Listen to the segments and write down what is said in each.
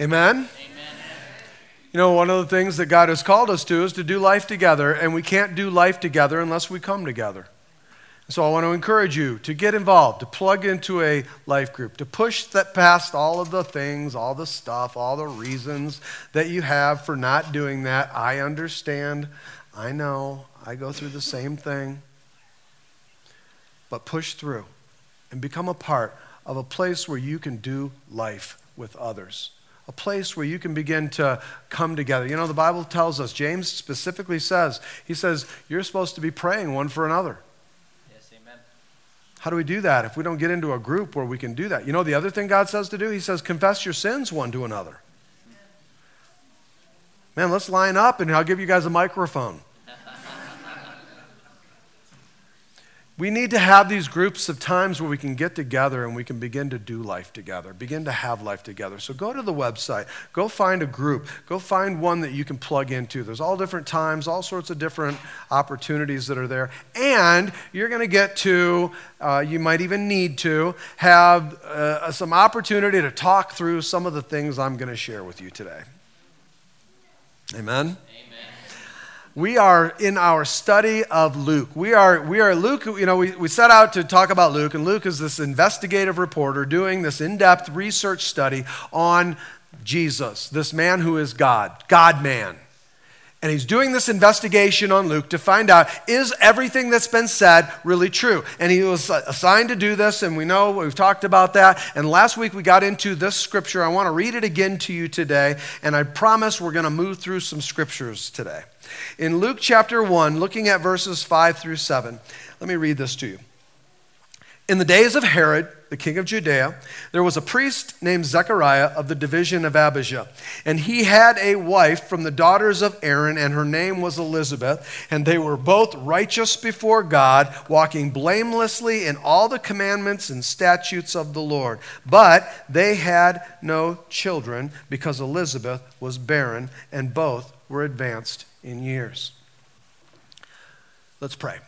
Amen? You know, one of the things that God has called us to is to do life together, and we can't do life together unless we come together. So I want to encourage you to get involved, to plug into a life group, to push that past all of the things, all the stuff, all the reasons that you have for not doing that. I understand. I know. I go through the same thing. But push through and become a part of a place where you can do life with others a place where you can begin to come together. You know, the Bible tells us, James specifically says, he says, you're supposed to be praying one for another. Yes, amen. How do we do that if we don't get into a group where we can do that? You know, the other thing God says to do, He says, confess your sins one to another. Man, let's line up and I'll give you guys a microphone. We need to have these groups of times where we can get together and we can begin to do life together, begin to have life together. So go to the website, go find a group, go find one that you can plug into. There's all different times, all sorts of different opportunities that are there. And you're going to get to, uh, you might even need to, have uh, some opportunity to talk through some of the things I'm going to share with you today. Amen we are in our study of Luke. We are, we are Luke, you know, we, we set out to talk about Luke, and Luke is this investigative reporter doing this in depth research study on Jesus, this man who is God, God man. And he's doing this investigation on Luke to find out is everything that's been said really true? And he was assigned to do this, and we know we've talked about that. And last week we got into this scripture. I want to read it again to you today, and I promise we're going to move through some scriptures today. In Luke chapter 1, looking at verses 5 through 7, let me read this to you. In the days of Herod, the king of Judea, there was a priest named Zechariah of the division of Abijah. And he had a wife from the daughters of Aaron, and her name was Elizabeth. And they were both righteous before God, walking blamelessly in all the commandments and statutes of the Lord. But they had no children because Elizabeth was barren, and both were advanced in years. Let's pray.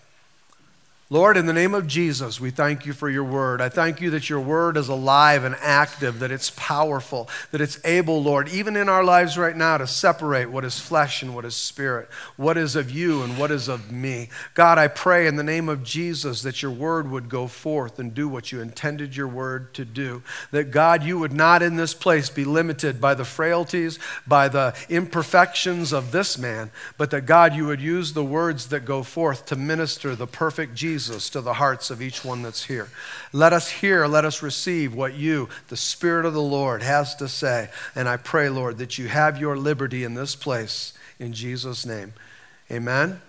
Lord, in the name of Jesus, we thank you for your word. I thank you that your word is alive and active, that it's powerful, that it's able, Lord, even in our lives right now, to separate what is flesh and what is spirit, what is of you and what is of me. God, I pray in the name of Jesus that your word would go forth and do what you intended your word to do. That, God, you would not in this place be limited by the frailties, by the imperfections of this man, but that, God, you would use the words that go forth to minister the perfect Jesus Jesus to the hearts of each one that's here. Let us hear, let us receive what you, the Spirit of the Lord, has to say. And I pray, Lord, that you have your liberty in this place. In Jesus' name. Amen.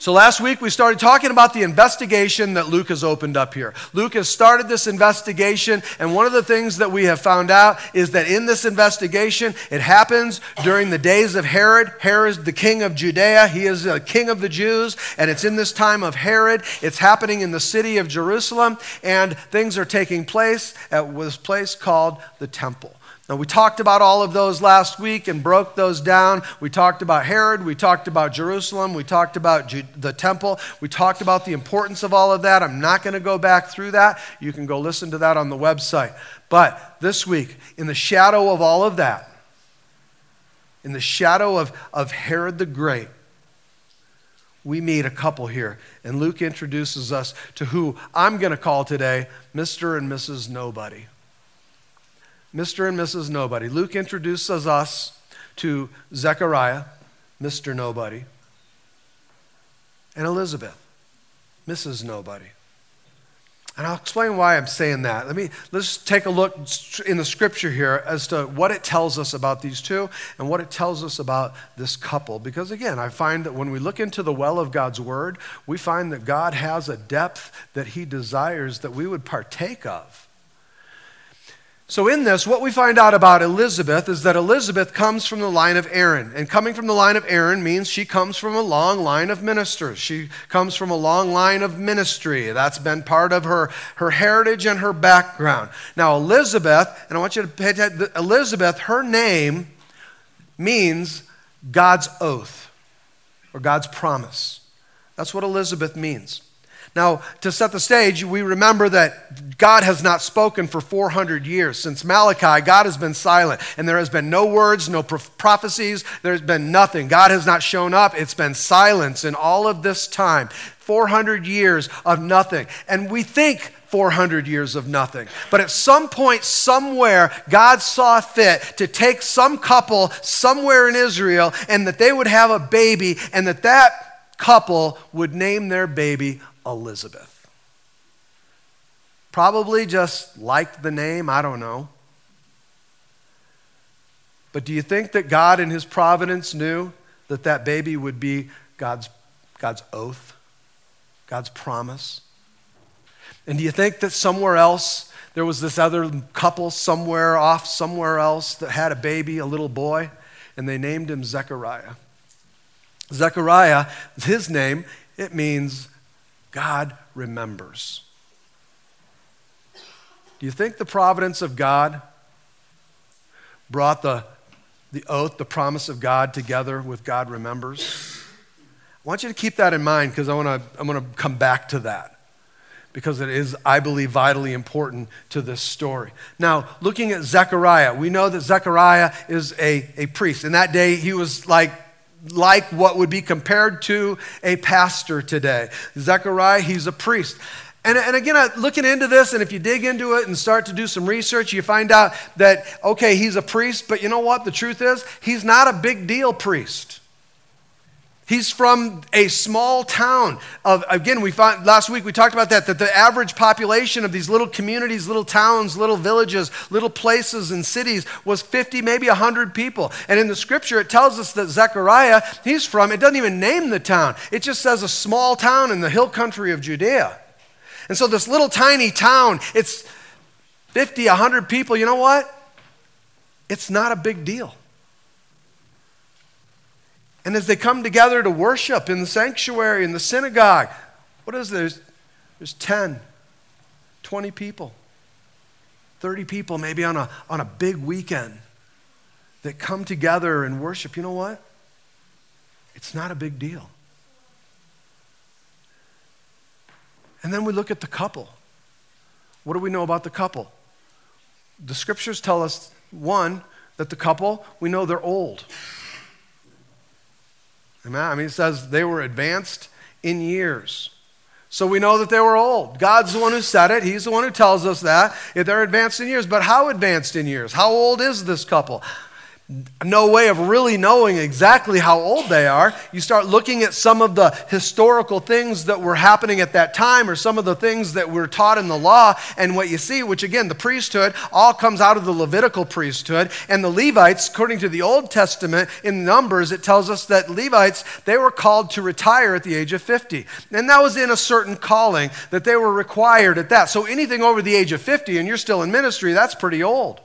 So last week we started talking about the investigation that Luke has opened up here. Luke has started this investigation, and one of the things that we have found out is that in this investigation, it happens during the days of Herod. Herod, the king of Judea, he is the king of the Jews, and it's in this time of Herod. It's happening in the city of Jerusalem, and things are taking place at this place called the temple. Now, we talked about all of those last week and broke those down. We talked about Herod, we talked about Jerusalem, we talked about the temple, we talked about the importance of all of that. I'm not going to go back through that. You can go listen to that on the website. But this week, in the shadow of all of that, in the shadow of, of Herod the Great, we meet a couple here. And Luke introduces us to who I'm going to call today Mr. and Mrs. Nobody. Mr. and Mrs. Nobody. Luke introduces us to Zechariah, Mr. Nobody, and Elizabeth, Mrs. Nobody. And I'll explain why I'm saying that. Let me let's take a look in the scripture here as to what it tells us about these two and what it tells us about this couple. Because again, I find that when we look into the well of God's word, we find that God has a depth that he desires that we would partake of. So, in this, what we find out about Elizabeth is that Elizabeth comes from the line of Aaron. And coming from the line of Aaron means she comes from a long line of ministers. She comes from a long line of ministry. That's been part of her, her heritage and her background. Now, Elizabeth, and I want you to pay attention, Elizabeth, her name means God's oath or God's promise. That's what Elizabeth means. Now, to set the stage, we remember that God has not spoken for 400 years. Since Malachi, God has been silent, and there has been no words, no prophecies, there's been nothing. God has not shown up. It's been silence in all of this time 400 years of nothing. And we think 400 years of nothing. But at some point, somewhere, God saw fit to take some couple somewhere in Israel and that they would have a baby, and that that couple would name their baby Elizabeth. Probably just liked the name, I don't know. But do you think that God in his providence knew that that baby would be God's, God's oath, God's promise? And do you think that somewhere else there was this other couple somewhere off somewhere else that had a baby, a little boy, and they named him Zechariah? Zechariah, his name, it means God remembers. Do you think the providence of God brought the, the oath, the promise of God together with God remembers? I want you to keep that in mind because I want to I'm going to come back to that because it is, I believe, vitally important to this story. Now, looking at Zechariah, we know that Zechariah is a, a priest. In that day, he was like like what would be compared to a pastor today. Zechariah, he's a priest. And, and again, uh, looking into this, and if you dig into it and start to do some research, you find out that, okay, he's a priest, but you know what? The truth is, he's not a big deal priest. He's from a small town. Of, again, we found, last week we talked about that, that the average population of these little communities, little towns, little villages, little places and cities was 50, maybe 100 people. And in the scripture, it tells us that Zechariah, he's from, it doesn't even name the town, it just says a small town in the hill country of Judea. And so this little tiny town, it's 50, 100 people, you know what? It's not a big deal. And as they come together to worship in the sanctuary, in the synagogue, what is there? There's, there's 10, 20 people, 30 people maybe on a, on a big weekend that come together and worship. You know what? It's not a big deal. And then we look at the couple. What do we know about the couple? The scriptures tell us, one, that the couple, we know they're old. Amen. I mean, it says they were advanced in years. So we know that they were old. God's the one who said it. He's the one who tells us that. If they're advanced in years. But how advanced in years? How old is this couple? No way of really knowing exactly how old they are. You start looking at some of the historical things that were happening at that time or some of the things that were taught in the law, and what you see, which again, the priesthood all comes out of the Levitical priesthood. And the Levites, according to the Old Testament, in Numbers, it tells us that Levites, they were called to retire at the age of 50. And that was in a certain calling that they were required at that. So anything over the age of 50 and you're still in ministry, that's pretty old.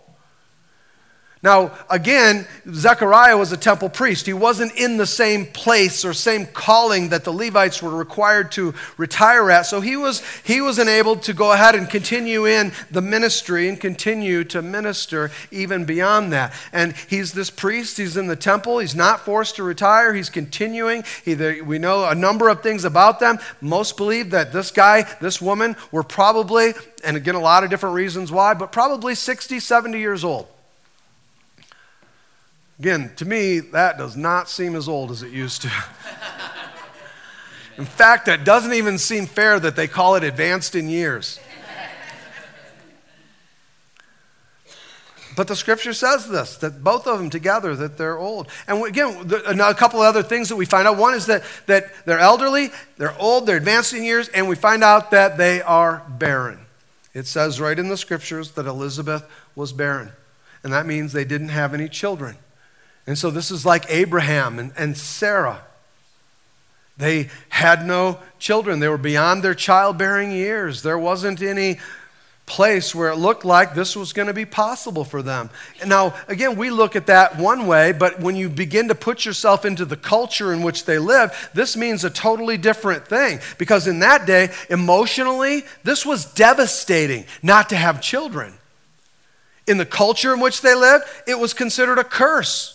Now, again, Zechariah was a temple priest. He wasn't in the same place or same calling that the Levites were required to retire at. So he was, he was enabled to go ahead and continue in the ministry and continue to minister even beyond that. And he's this priest. He's in the temple. He's not forced to retire. He's continuing. He, we know a number of things about them. Most believe that this guy, this woman, were probably, and again, a lot of different reasons why, but probably 60, 70 years old. Again, to me, that does not seem as old as it used to. in fact, it doesn't even seem fair that they call it advanced in years. But the scripture says this that both of them together that they're old. And again, a couple of other things that we find out. One is that, that they're elderly, they're old, they're advanced in years, and we find out that they are barren. It says right in the scriptures that Elizabeth was barren. And that means they didn't have any children. And so this is like Abraham and, and Sarah. They had no children. They were beyond their childbearing years. There wasn't any place where it looked like this was going to be possible for them. And now, again, we look at that one way, but when you begin to put yourself into the culture in which they live, this means a totally different thing. Because in that day, emotionally, this was devastating not to have children. In the culture in which they lived, it was considered a curse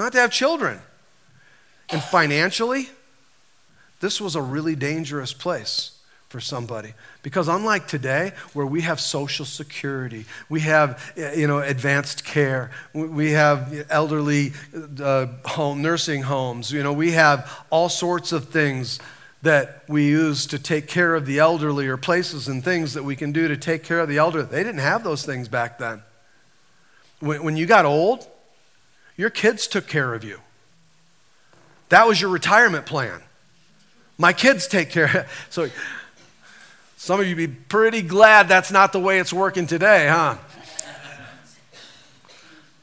not to have children. And financially, this was a really dangerous place for somebody. Because unlike today, where we have social security, we have you know, advanced care, we have elderly uh, home, nursing homes, you know, we have all sorts of things that we use to take care of the elderly or places and things that we can do to take care of the elderly. They didn't have those things back then. When, when you got old, your kids took care of you. That was your retirement plan. My kids take care. So some of you be pretty glad that's not the way it's working today, huh? I'm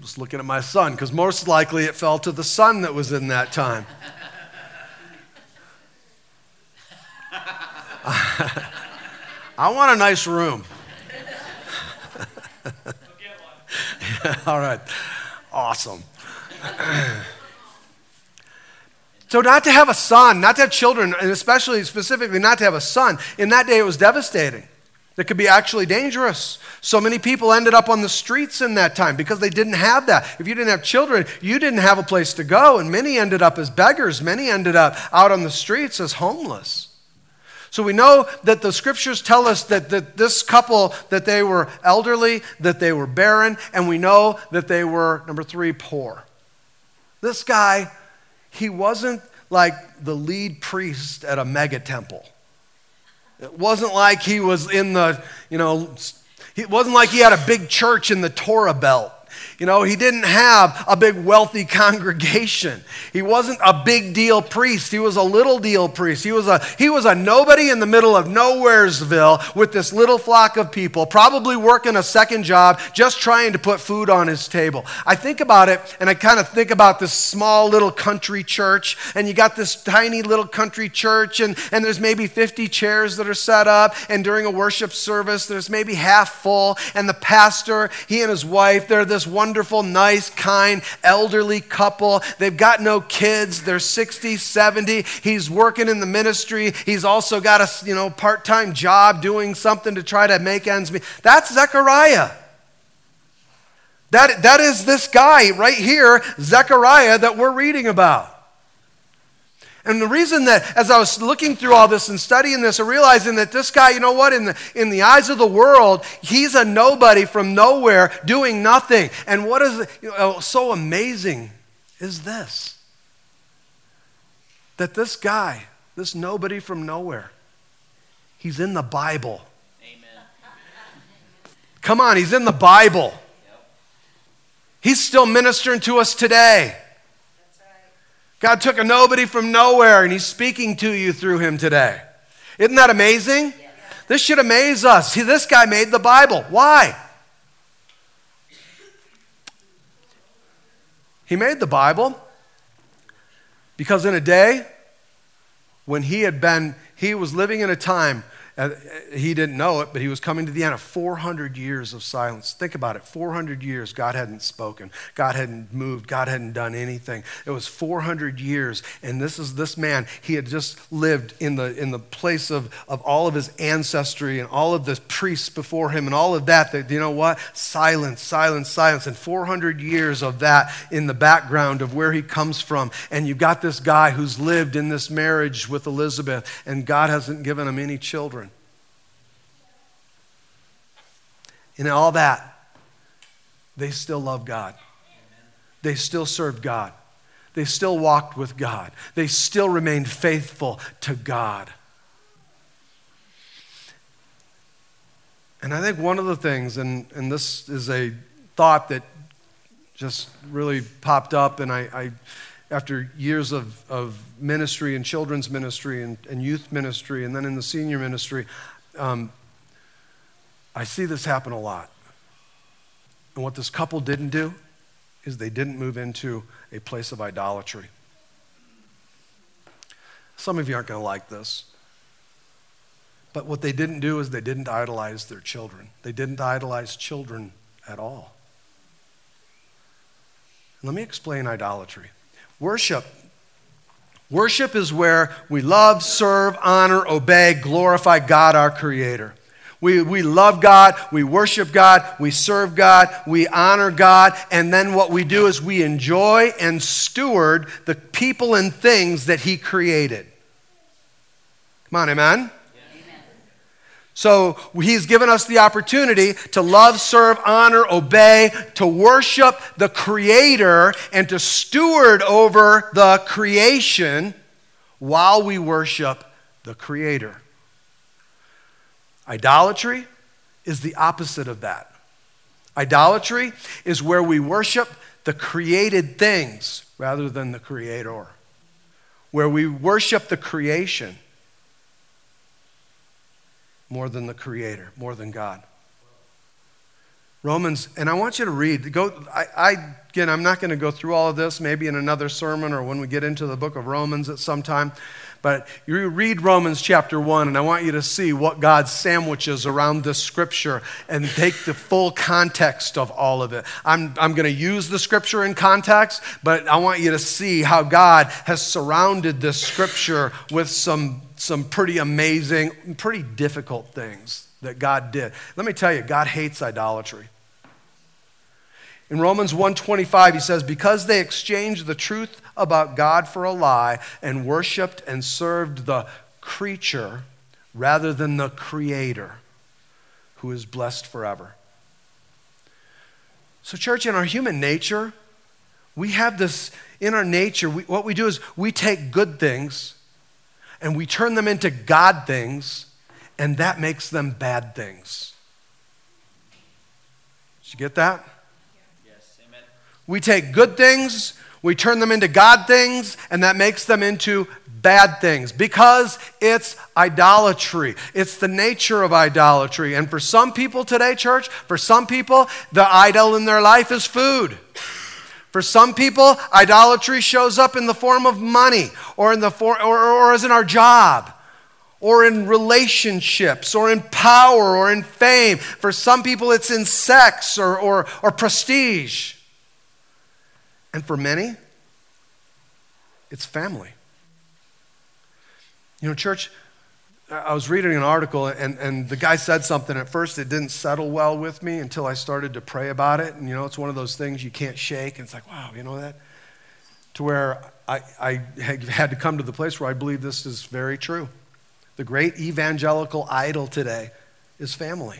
Just looking at my son, because most likely it fell to the son that was in that time. I want a nice room. All right. Awesome. So, not to have a son, not to have children, and especially specifically not to have a son, in that day it was devastating. It could be actually dangerous. So many people ended up on the streets in that time because they didn't have that. If you didn't have children, you didn't have a place to go, and many ended up as beggars. Many ended up out on the streets as homeless. So we know that the scriptures tell us that, that this couple, that they were elderly, that they were barren, and we know that they were, number three, poor. This guy he wasn't like the lead priest at a mega temple. It wasn't like he was in the, you know, it wasn't like he had a big church in the Torah belt. You know, he didn't have a big wealthy congregation. He wasn't a big deal priest. He was a little deal priest. He was a, he was a nobody in the middle of nowheresville with this little flock of people, probably working a second job, just trying to put food on his table. I think about it and I kind of think about this small little country church, and you got this tiny little country church, and, and there's maybe 50 chairs that are set up, and during a worship service, there's maybe half full, and the pastor, he and his wife, they're this one wonderful, nice, kind, elderly couple. They've got no kids. They're 60, 70. He's working in the ministry. He's also got a you know, part time job doing something to try to make ends meet. That's Zechariah. That, that is this guy right here, Zechariah, that we're reading about. And the reason that, as I was looking through all this and studying this, and realizing that this guy, you know what, in the, in the eyes of the world, he's a nobody from nowhere doing nothing. And what is you know, so amazing is this that this guy, this nobody from nowhere, he's in the Bible. Amen. Come on, he's in the Bible. He's still ministering to us today. God took a nobody from nowhere and he's speaking to you through him today. Isn't that amazing? This should amaze us. See, this guy made the Bible. Why? He made the Bible because in a day when he had been, he was living in a time Uh, he didn't know it, but he was coming to the end of 400 years of silence. Think about it 400 years, God hadn't spoken, God hadn't moved, God hadn't done anything. It was 400 years, and this is this man. He had just lived in the, in the place of, of all of his ancestry and all of the priests before him and all of that. That, you know what? Silence, silence, silence. And 400 years of that in the background of where he comes from. And you've got this guy who's lived in this marriage with Elizabeth, and God hasn't given him any children. In all that, they still love God. They still served God. They still walked with God. They still remained faithful to God. And I think one of the things, and, and this is a thought that just really popped up, and I, I after years of, of ministry and children's ministry and, and youth ministry, and then in the senior ministry, um, I see this happen a lot. And what this couple didn't do is they didn't move into a place of idolatry. Some of you aren't going to like this. But what they didn't do is they didn't idolize their children. They didn't idolize children at all. Let me explain idolatry. Worship. Worship is where we love, serve, honor, obey, glorify God, our Creator. We, we love God, we worship God, we serve God, we honor God, and then what we do is we enjoy and steward the people and things that He created. Come on, amen? So he's given us the opportunity to love, serve, honor, obey, to worship the Creator, and to steward over the creation while we worship the Creator. Idolatry is the opposite of that. Idolatry is where we worship the created things rather than the Creator, where we worship the creation more than the Creator, more than God. Romans, and I want you to read. Go, I, I again, I'm not going to go through all of this. Maybe in another sermon or when we get into the book of Romans at some time. But you read Romans chapter one, and I want you to see what God sandwiches around this scripture and take the full context of all of it. I'm, I'm going to use the scripture in context, but I want you to see how God has surrounded this scripture with some some pretty amazing, pretty difficult things that God did. Let me tell you, God hates idolatry. In Romans 1:25 he says because they exchanged the truth about God for a lie and worshiped and served the creature rather than the creator who is blessed forever. So church in our human nature we have this in our nature we, what we do is we take good things and we turn them into God things, and that makes them bad things. Did you get that? We take good things, we turn them into God things, and that makes them into bad things because it's idolatry. It's the nature of idolatry. And for some people today, church, for some people, the idol in their life is food. For some people, idolatry shows up in the form of money or, in the for, or, or as in our job or in relationships or in power or in fame. For some people, it's in sex or, or, or prestige. And for many, it's family. You know, church, I was reading an article, and, and the guy said something. At first, it didn't settle well with me until I started to pray about it. And, you know, it's one of those things you can't shake. And it's like, wow, you know that? To where I, I had to come to the place where I believe this is very true. The great evangelical idol today is family.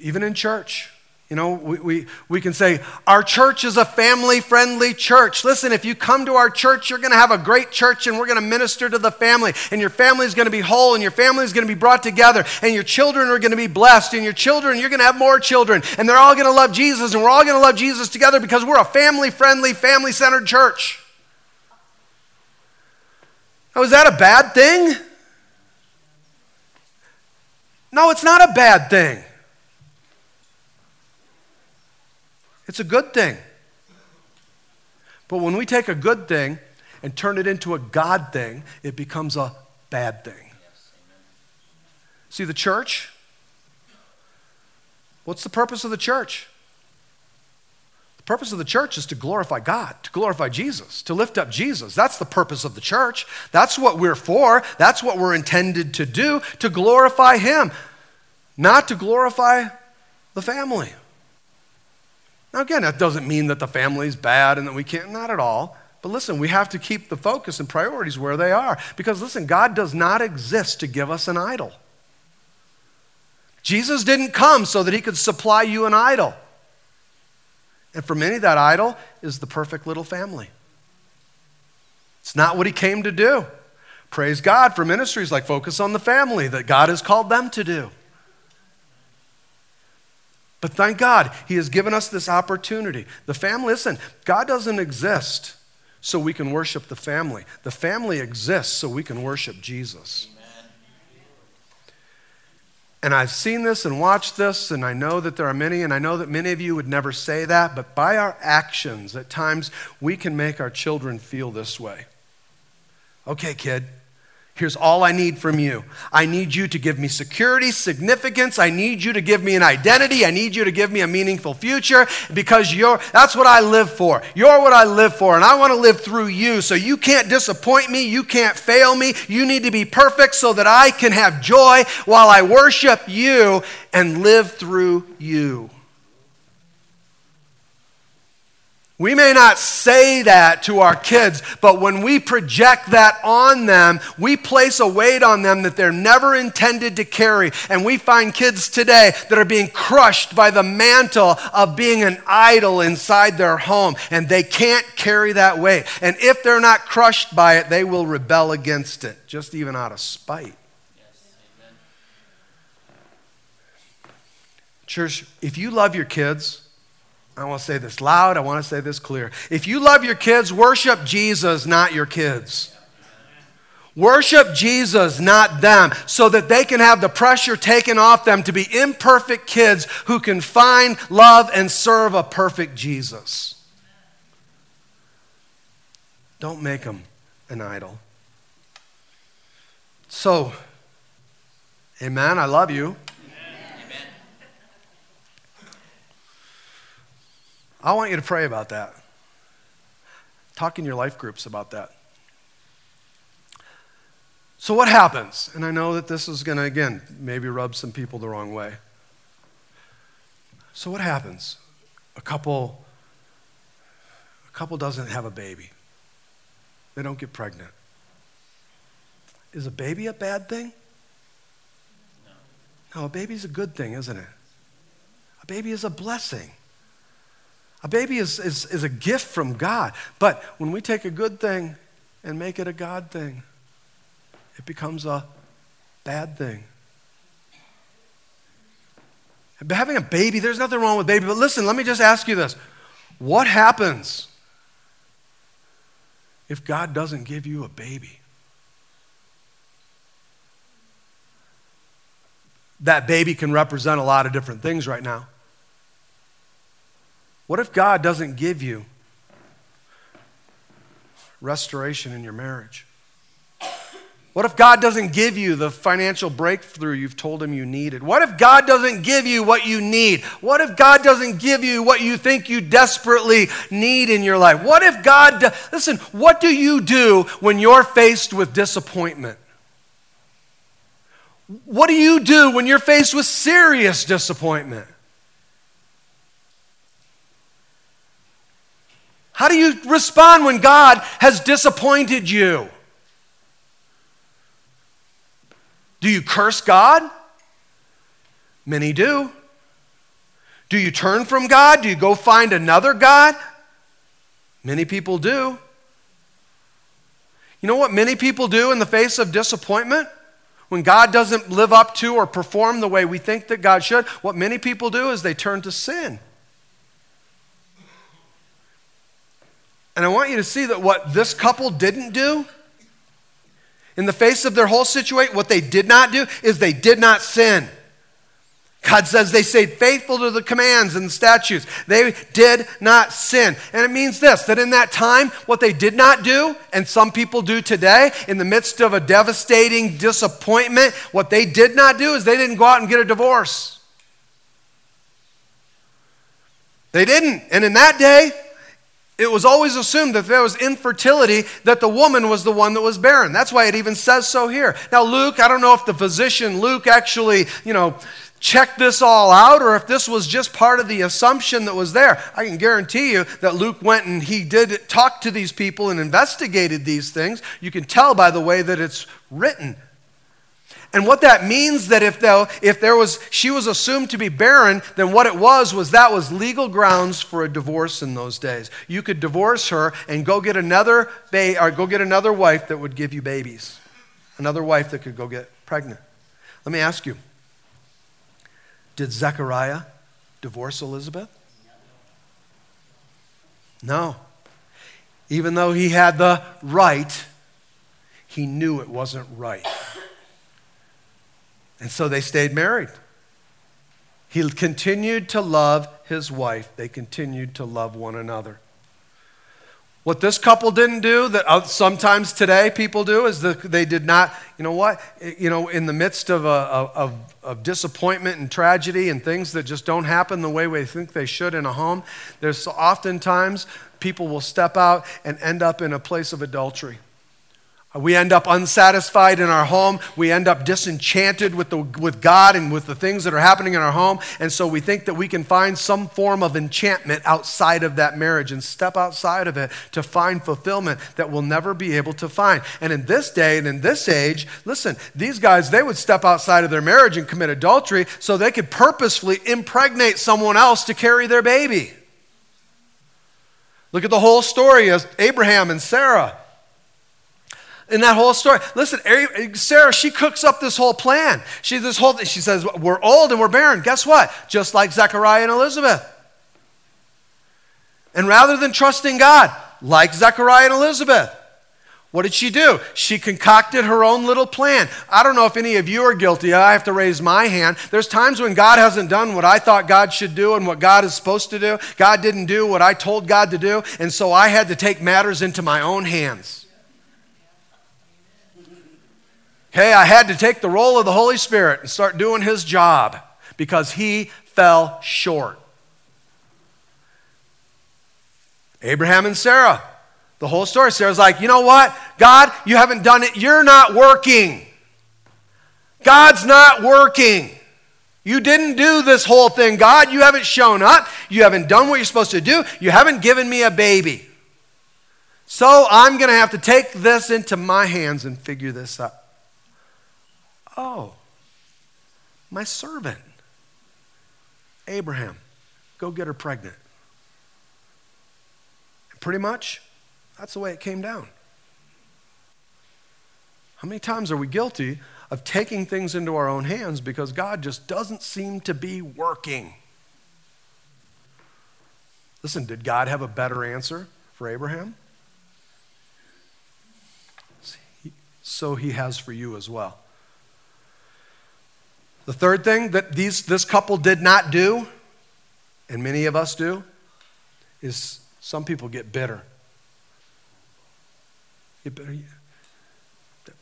Even in church, you know, we, we, we can say, our church is a family friendly church. Listen, if you come to our church, you're going to have a great church and we're going to minister to the family. And your family is going to be whole and your family is going to be brought together. And your children are going to be blessed. And your children, you're going to have more children. And they're all going to love Jesus. And we're all going to love Jesus together because we're a family friendly, family centered church. Now, is that a bad thing? No, it's not a bad thing. It's a good thing. But when we take a good thing and turn it into a God thing, it becomes a bad thing. See, the church, what's the purpose of the church? The purpose of the church is to glorify God, to glorify Jesus, to lift up Jesus. That's the purpose of the church. That's what we're for. That's what we're intended to do, to glorify Him, not to glorify the family. Now, again, that doesn't mean that the family's bad and that we can't, not at all. But listen, we have to keep the focus and priorities where they are. Because listen, God does not exist to give us an idol. Jesus didn't come so that he could supply you an idol. And for many, that idol is the perfect little family. It's not what he came to do. Praise God for ministries like Focus on the Family that God has called them to do. But thank God, He has given us this opportunity. The family, listen, God doesn't exist so we can worship the family. The family exists so we can worship Jesus. Amen. And I've seen this and watched this, and I know that there are many, and I know that many of you would never say that, but by our actions, at times, we can make our children feel this way. Okay, kid, Here's all I need from you. I need you to give me security, significance. I need you to give me an identity. I need you to give me a meaningful future because you're that's what I live for. You're what I live for and I want to live through you. So you can't disappoint me, you can't fail me. You need to be perfect so that I can have joy while I worship you and live through you. We may not say that to our kids, but when we project that on them, we place a weight on them that they're never intended to carry. And we find kids today that are being crushed by the mantle of being an idol inside their home, and they can't carry that weight. And if they're not crushed by it, they will rebel against it, just even out of spite. Church, if you love your kids, I want to say this loud, I want to say this clear. If you love your kids, worship Jesus, not your kids. Worship Jesus, not them, so that they can have the pressure taken off them to be imperfect kids who can find, love, and serve a perfect Jesus. Don't make them an idol. So, amen, I love you. I want you to pray about that. Talk in your life groups about that. So, what happens? And I know that this is going to, again, maybe rub some people the wrong way. So, what happens? A couple, a couple doesn't have a baby, they don't get pregnant. Is a baby a bad thing? No, a baby's a good thing, isn't it? A baby is a blessing. A baby is, is, is a gift from God. But when we take a good thing and make it a God thing, it becomes a bad thing. Having a baby, there's nothing wrong with baby. But listen, let me just ask you this. What happens if God doesn't give you a baby? That baby can represent a lot of different things right now. What if God doesn't give you restoration in your marriage? What if God doesn't give you the financial breakthrough you've told him you needed? What if God doesn't give you what you need? What if God doesn't give you what you think you desperately need in your life? What if God, do- listen, what do you do when you're faced with disappointment? What do you do when you're faced with serious disappointment? How do you respond when God has disappointed you? Do you curse God? Many do. Do you turn from God? Do you go find another God? Many people do. You know what many people do in the face of disappointment? When God doesn't live up to or perform the way we think that God should, what many people do is they turn to sin. And I want you to see that what this couple didn't do in the face of their whole situation, what they did not do is they did not sin. God says they stayed faithful to the commands and the statutes. They did not sin. And it means this that in that time, what they did not do, and some people do today, in the midst of a devastating disappointment, what they did not do is they didn't go out and get a divorce. They didn't. And in that day, it was always assumed that there was infertility, that the woman was the one that was barren. That's why it even says so here. Now, Luke, I don't know if the physician Luke actually, you know, checked this all out or if this was just part of the assumption that was there. I can guarantee you that Luke went and he did talk to these people and investigated these things. You can tell by the way that it's written. And what that means that if, though, if there was, she was assumed to be barren, then what it was was that was legal grounds for a divorce in those days. You could divorce her and go get another ba- or go get another wife that would give you babies. Another wife that could go get pregnant. Let me ask you. Did Zechariah divorce Elizabeth? No. Even though he had the right, he knew it wasn't right. And so they stayed married. He continued to love his wife, they continued to love one another. What this couple didn't do, that uh, sometimes today people do, is that they did not, you know what, you know, in the midst of, a, of, of disappointment and tragedy and things that just don't happen the way we think they should in a home, there's oftentimes people will step out and end up in a place of adultery We end up unsatisfied in our home. We end up disenchanted with, the, with God and with the things that are happening in our home. And so we think that we can find some form of enchantment outside of that marriage and step outside of it to find fulfillment that we'll never be able to find. And in this day and in this age, listen, these guys, they would step outside of their marriage and commit adultery so they could purposefully impregnate someone else to carry their baby. Look at the whole story of Abraham and Sarah in that whole story. Listen, Sarah, she cooks up this whole plan. She this whole she says, "We're old and we're barren." Guess what? Just like Zechariah and Elizabeth. And rather than trusting God, like Zechariah and Elizabeth, what did she do? She concocted her own little plan. I don't know if any of you are guilty. I have to raise my hand. There's times when God hasn't done what I thought God should do and what God is supposed to do. God didn't do what I told God to do, and so I had to take matters into my own hands. Okay, I had to take the role of the Holy Spirit and start doing his job because he fell short. Abraham and Sarah, the whole story. Sarah's like, you know what? God, you haven't done it. You're not working. God's not working. You didn't do this whole thing. God, you haven't shown up. You haven't done what you're supposed to do. You haven't given me a baby. So I'm going to have to take this into my hands and figure this out. Oh, my servant, Abraham, go get her pregnant. Pretty much, that's the way it came down. How many times are we guilty of taking things into our own hands because God just doesn't seem to be working? Listen, did God have a better answer for Abraham? So he has for you as well. The third thing that these, this couple did not do, and many of us do, is some people get bitter. That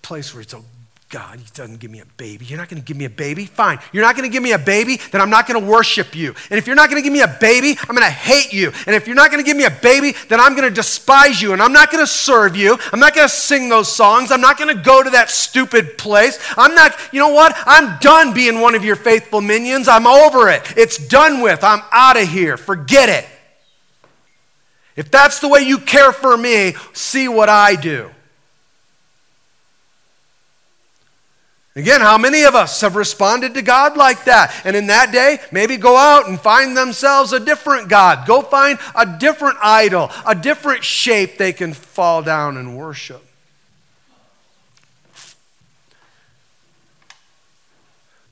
place where it's a God, He doesn't give me a baby. You're not going to give me a baby? Fine. You're not going to give me a baby, then I'm not going to worship you. And if you're not going to give me a baby, I'm going to hate you. And if you're not going to give me a baby, then I'm going to despise you. And I'm not going to serve you. I'm not going to sing those songs. I'm not going to go to that stupid place. I'm not, you know what? I'm done being one of your faithful minions. I'm over it. It's done with. I'm out of here. Forget it. If that's the way you care for me, see what I do. Again, how many of us have responded to God like that? And in that day, maybe go out and find themselves a different God. Go find a different idol, a different shape they can fall down and worship.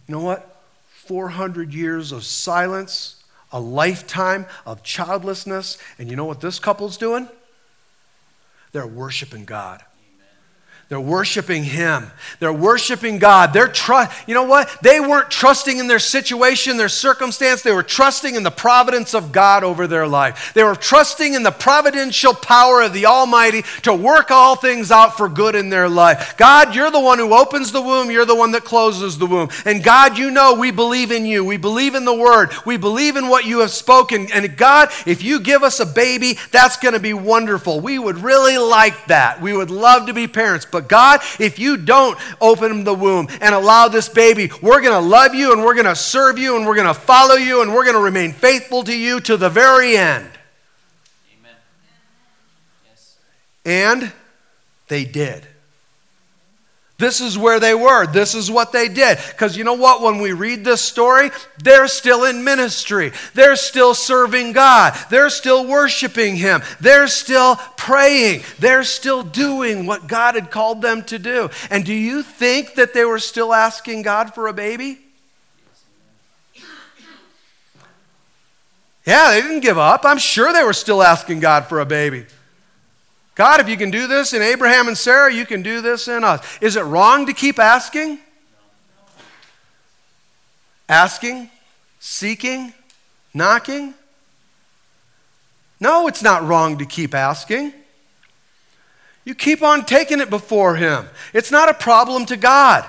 You know what? 400 years of silence, a lifetime of childlessness, and you know what this couple's doing? They're worshiping God. They're worshiping Him. They're worshiping God. They're trust. You know what? They weren't trusting in their situation, their circumstance. They were trusting in the providence of God over their life. They were trusting in the providential power of the Almighty to work all things out for good in their life. God, you're the one who opens the womb. You're the one that closes the womb. And God, you know we believe in you. We believe in the Word. We believe in what you have spoken. And God, if you give us a baby, that's going to be wonderful. We would really like that. We would love to be parents. But God, if you don't open the womb and allow this baby, we're going to love you and we're going to serve you and we're going to follow you and we're going to remain faithful to you to the very end. Amen. Yes. And they did. This is where they were. This is what they did. Because you know what? When we read this story, they're still in ministry. They're still serving God. They're still worshiping Him. They're still praying. They're still doing what God had called them to do. And do you think that they were still asking God for a baby? Yeah, they didn't give up. I'm sure they were still asking God for a baby. God, if you can do this in Abraham and Sarah, you can do this in us. Is it wrong to keep asking? Asking, seeking, knocking? No, it's not wrong to keep asking. You keep on taking it before Him. It's not a problem to God.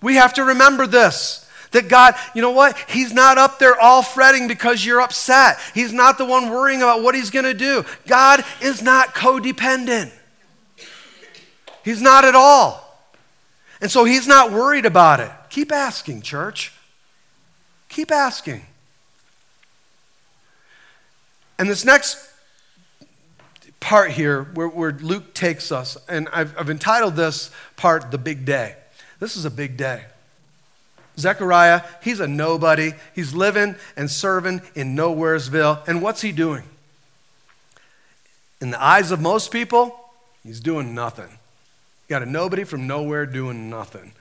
We have to remember this. That God, you know what? He's not up there all fretting because you're upset. He's not the one worrying about what he's going to do. God is not codependent. He's not at all. And so he's not worried about it. Keep asking, church. Keep asking. And this next part here, where, where Luke takes us, and I've, I've entitled this part The Big Day. This is a big day. Zechariah, he's a nobody. He's living and serving in Nowheresville. And what's he doing? In the eyes of most people, he's doing nothing. got a nobody from nowhere doing nothing.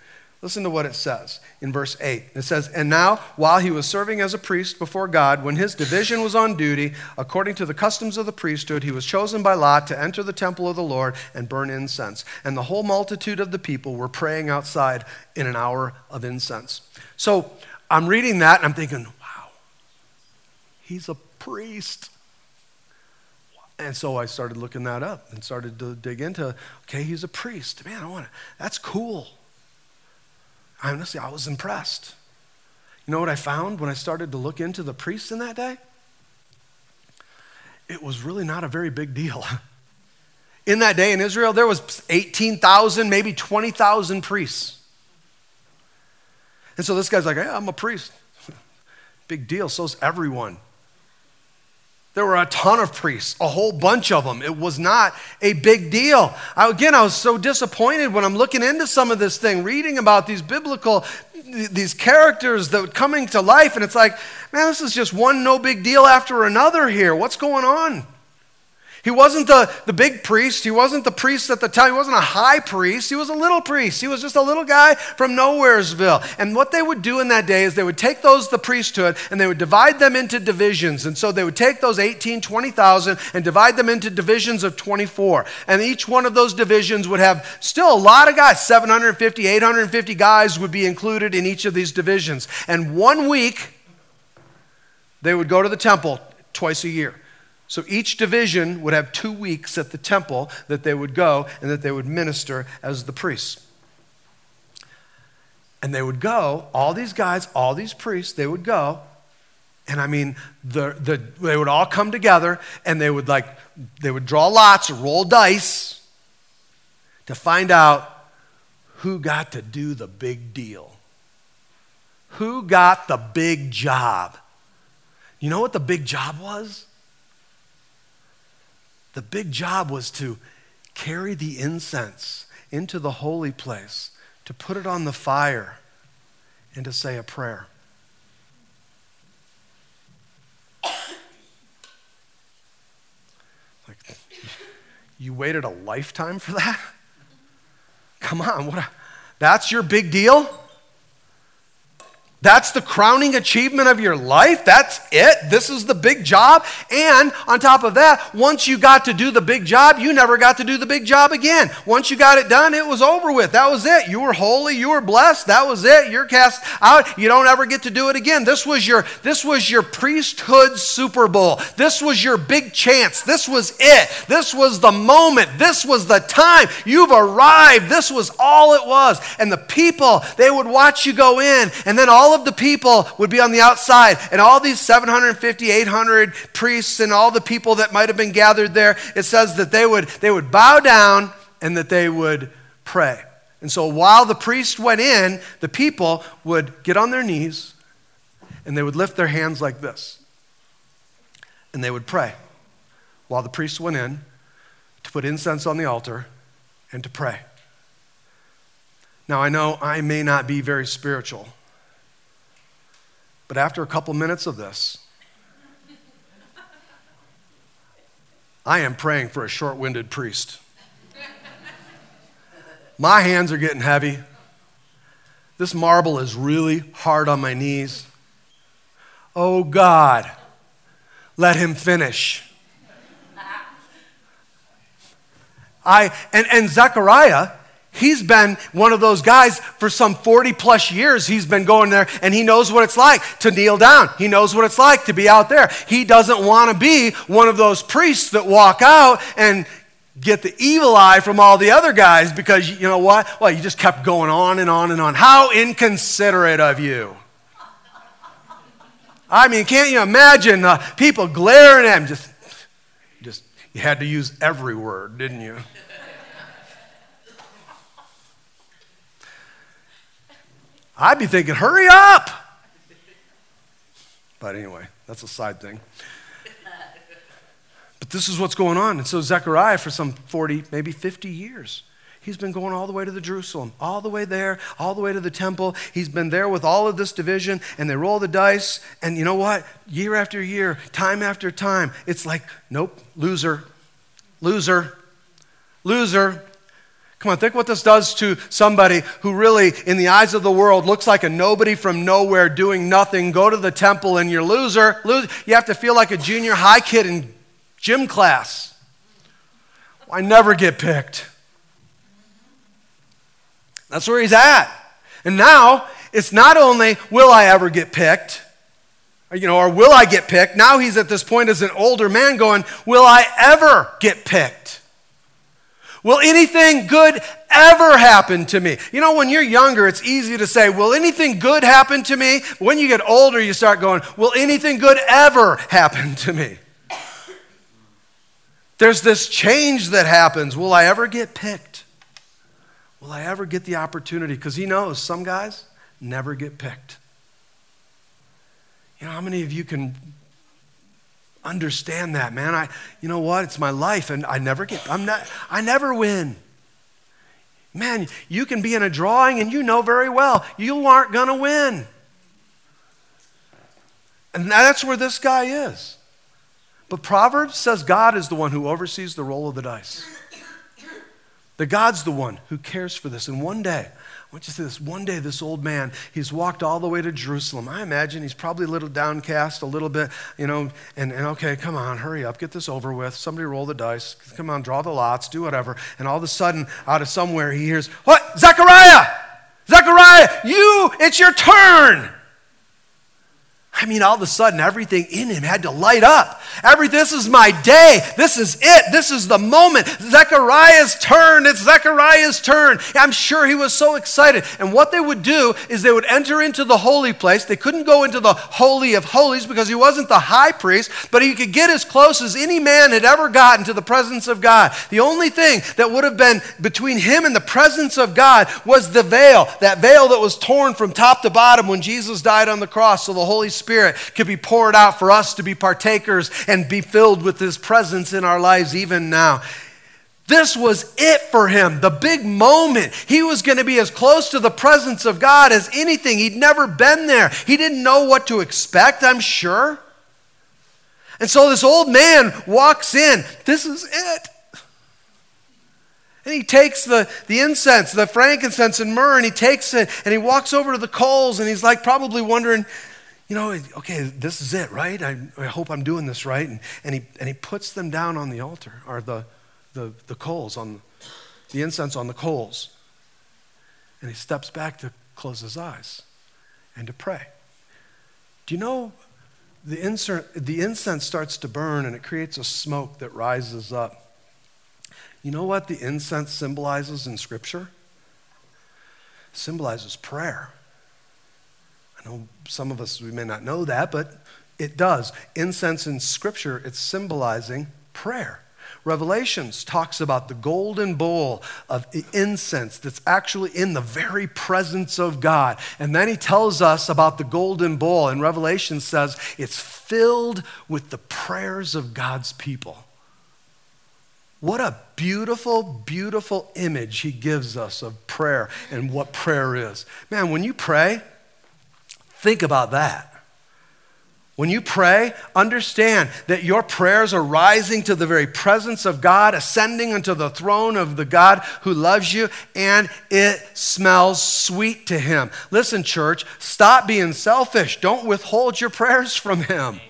Listen to what it says in verse 8. It says, And now, while he was serving as a priest before God, when his division was on duty, according to the customs of the priesthood, he was chosen by lot to enter the temple of the Lord and burn incense. And the whole multitude of the people were praying outside in an hour of incense. So I'm reading that and I'm thinking, wow, he's a priest. And so I started looking that up and started to dig into, okay, he's a priest. Man, I want to, that's cool. Honestly, I was impressed. You know what I found when I started to look into the priests in that day? It was really not a very big deal. In that day in Israel, there was 18,000, maybe 20,000 priests. And so this guy's like, I'm a priest. Big deal, so's everyone. There were a ton of priests, a whole bunch of them. It was not a big deal. I, again, I was so disappointed when I'm looking into some of this thing, reading about these biblical, these characters that were coming to life, and it's like, man, this is just one no big deal after another here. What's going on? He wasn't the, the big priest. He wasn't the priest at the time. He wasn't a high priest. He was a little priest. He was just a little guy from Nowheresville. And what they would do in that day is they would take those, the priesthood, and they would divide them into divisions. And so they would take those 18, 20,000 and divide them into divisions of 24. And each one of those divisions would have still a lot of guys 750, 850 guys would be included in each of these divisions. And one week, they would go to the temple twice a year. So each division would have two weeks at the temple that they would go and that they would minister as the priests. And they would go, all these guys, all these priests, they would go. And I mean, the, the, they would all come together and they would like, they would draw lots, or roll dice to find out who got to do the big deal. Who got the big job? You know what the big job was? The big job was to carry the incense into the holy place, to put it on the fire, and to say a prayer. Like, you waited a lifetime for that? Come on, what a, that's your big deal? That's the crowning achievement of your life. That's it. This is the big job. And on top of that, once you got to do the big job, you never got to do the big job again. Once you got it done, it was over with. That was it. You were holy, you were blessed. That was it. You're cast out. You don't ever get to do it again. This was your this was your priesthood Super Bowl. This was your big chance. This was it. This was the moment. This was the time. You've arrived. This was all it was. And the people, they would watch you go in and then all all of the people would be on the outside, and all these 750, 800 priests and all the people that might have been gathered there, it says that they would, they would bow down and that they would pray. And so while the priest went in, the people would get on their knees and they would lift their hands like this. And they would pray while the priest went in to put incense on the altar and to pray. Now, I know I may not be very spiritual. But after a couple minutes of this, I am praying for a short winded priest. My hands are getting heavy. This marble is really hard on my knees. Oh God, let him finish. I and, and Zechariah He's been one of those guys for some 40 plus years. He's been going there and he knows what it's like to kneel down. He knows what it's like to be out there. He doesn't want to be one of those priests that walk out and get the evil eye from all the other guys because you know what? Well, you just kept going on and on and on. How inconsiderate of you. I mean, can't you imagine uh, people glaring at him? Just, just, you had to use every word, didn't you? I'd be thinking, hurry up. But anyway, that's a side thing. But this is what's going on. And so Zechariah, for some 40, maybe 50 years, He's been going all the way to the Jerusalem, all the way there, all the way to the temple. He's been there with all of this division, and they roll the dice. And you know what? Year after year, time after time, it's like, nope, loser, loser, loser. Come on, think what this does to somebody who really, in the eyes of the world, looks like a nobody from nowhere doing nothing. Go to the temple and you're loser. Lose. You have to feel like a junior high kid in gym class. I never get picked. That's where he's at. And now it's not only will I ever get picked, you know, or will I get picked? Now he's at this point as an older man going, will I ever get picked? Will anything good ever happen to me? You know, when you're younger, it's easy to say, Will anything good happen to me? When you get older, you start going, Will anything good ever happen to me? There's this change that happens. Will I ever get picked? Will I ever get the opportunity? Because he knows some guys never get picked. You know, how many of you can understand that, man? I, you know what? It's my life, and I never get, I'm not, I never win. Man, you can be in a drawing and you know very well you aren't going to win. And that's where this guy is. But Proverbs says God is the one who oversees the roll of the dice. That God's the one who cares for this. And one day, I want you to see this. One day, this old man, he's walked all the way to Jerusalem. I imagine he's probably a little downcast, a little bit, you know, and, and okay, come on, hurry up, get this over with. Somebody roll the dice. Come on, draw the lots, do whatever. And all of a sudden, out of somewhere, he hears, What? Zechariah! Zechariah, you, it's your turn. I mean, all of a sudden, everything in him had to light up. Every, this is my day. This is it. This is the moment. Zechariah's turn. It's Zechariah's turn. I'm sure he was so excited. And what they would do is they would enter into the holy place. They couldn't go into the Holy of Holies because he wasn't the high priest, but he could get as close as any man had ever gotten to the presence of God. The only thing that would have been between him and the presence of God was the veil, that veil that was torn from top to bottom when Jesus died on the cross. So the Holy Spirit Spirit could be poured out for us to be partakers and be filled with His presence in our lives even now. This was it for him, the big moment. He was going to be as close to the presence of God as anything. He'd never been there. He didn't know what to expect, I'm sure. And so this old man walks in. This is it. And he takes the, the incense, the frankincense and myrrh, and he takes it and he walks over to the coals and he's like probably wondering, you know, okay, this is it, right? I, I hope I'm doing this right. And, and, he, and he puts them down on the altar, or the, the, the coals, on the incense on the coals. And he steps back to close his eyes and to pray. Do you know the, insert, the incense starts to burn and it creates a smoke that rises up? You know what the incense symbolizes in Scripture? Symbolizes prayer. I know some of us, we may not know that, but it does. Incense in Scripture, it's symbolizing prayer. Revelations talks about the golden bowl of incense that's actually in the very presence of God. And then he tells us about the golden bowl, and Revelation says it's filled with the prayers of God's people. What a beautiful, beautiful image he gives us of prayer and what prayer is. Man, when you pray, Think about that. When you pray, understand that your prayers are rising to the very presence of God, ascending unto the throne of the God who loves you, and it smells sweet to Him. Listen, church, stop being selfish. Don't withhold your prayers from Him.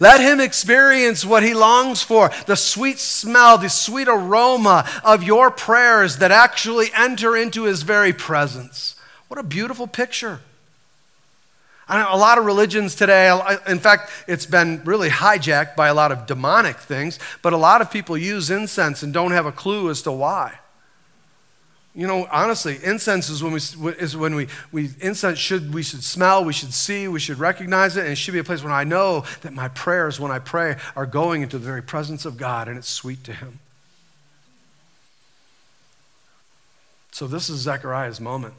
Let him experience what he longs for the sweet smell, the sweet aroma of your prayers that actually enter into his very presence. What a beautiful picture. A lot of religions today, in fact, it's been really hijacked by a lot of demonic things, but a lot of people use incense and don't have a clue as to why. You know, honestly, incense is when we is when we, we incense should we should smell, we should see, we should recognize it, and it should be a place when I know that my prayers, when I pray, are going into the very presence of God and it's sweet to Him. So this is Zechariah's moment.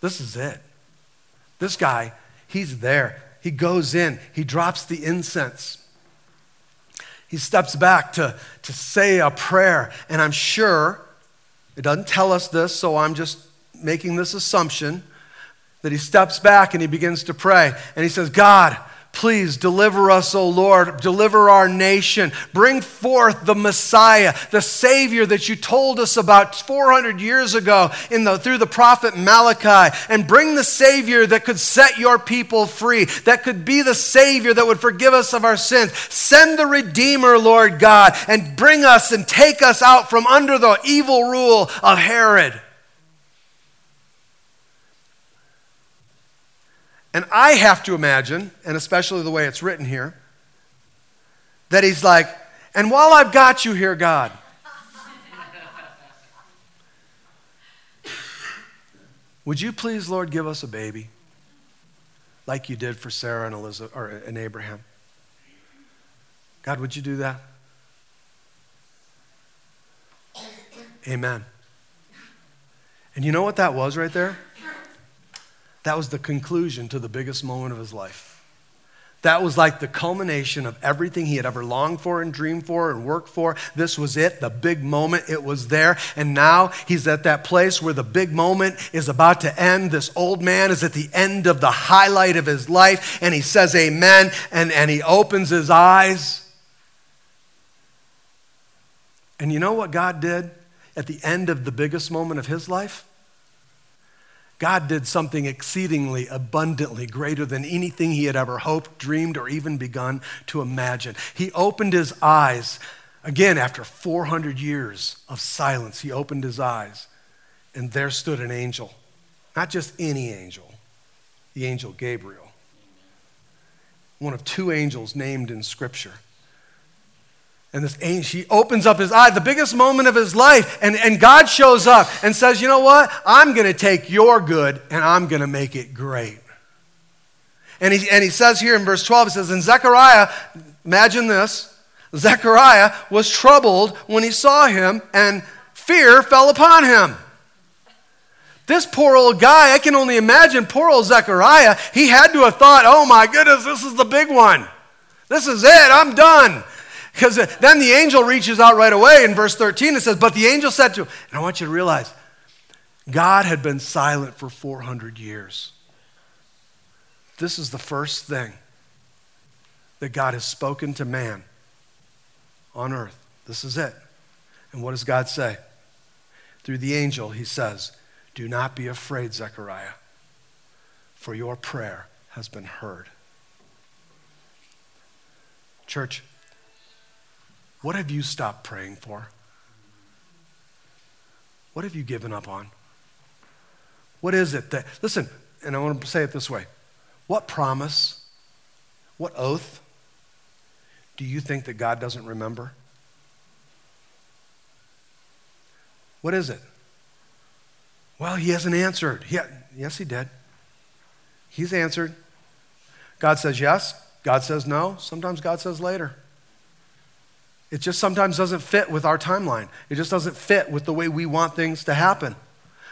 This is it. This guy, he's there. He goes in, he drops the incense. He steps back to, to say a prayer, and I'm sure it doesn't tell us this, so I'm just making this assumption that he steps back and he begins to pray. And he says, God, Please deliver us, O Lord. Deliver our nation. Bring forth the Messiah, the Savior that you told us about 400 years ago in the, through the prophet Malachi. And bring the Savior that could set your people free, that could be the Savior that would forgive us of our sins. Send the Redeemer, Lord God, and bring us and take us out from under the evil rule of Herod. And I have to imagine, and especially the way it's written here, that he's like, and while I've got you here, God, would you please, Lord, give us a baby like you did for Sarah and, Elizabeth, or, and Abraham? God, would you do that? Amen. And you know what that was right there? That was the conclusion to the biggest moment of his life. That was like the culmination of everything he had ever longed for and dreamed for and worked for. This was it, the big moment. It was there. And now he's at that place where the big moment is about to end. This old man is at the end of the highlight of his life. And he says, Amen. And, and he opens his eyes. And you know what God did at the end of the biggest moment of his life? God did something exceedingly abundantly greater than anything he had ever hoped, dreamed, or even begun to imagine. He opened his eyes. Again, after 400 years of silence, he opened his eyes, and there stood an angel. Not just any angel, the angel Gabriel. One of two angels named in Scripture. And this angel, he opens up his eye, the biggest moment of his life, and, and God shows up and says, You know what? I'm going to take your good and I'm going to make it great. And he, and he says here in verse 12, he says, And Zechariah, imagine this Zechariah was troubled when he saw him, and fear fell upon him. This poor old guy, I can only imagine poor old Zechariah, he had to have thought, Oh my goodness, this is the big one. This is it, I'm done. Because then the angel reaches out right away in verse 13. It says, But the angel said to him, and I want you to realize, God had been silent for 400 years. This is the first thing that God has spoken to man on earth. This is it. And what does God say? Through the angel, he says, Do not be afraid, Zechariah, for your prayer has been heard. Church, what have you stopped praying for? What have you given up on? What is it that, listen, and I want to say it this way what promise, what oath do you think that God doesn't remember? What is it? Well, he hasn't answered. He, yes, he did. He's answered. God says yes. God says no. Sometimes God says later. It just sometimes doesn't fit with our timeline. It just doesn't fit with the way we want things to happen.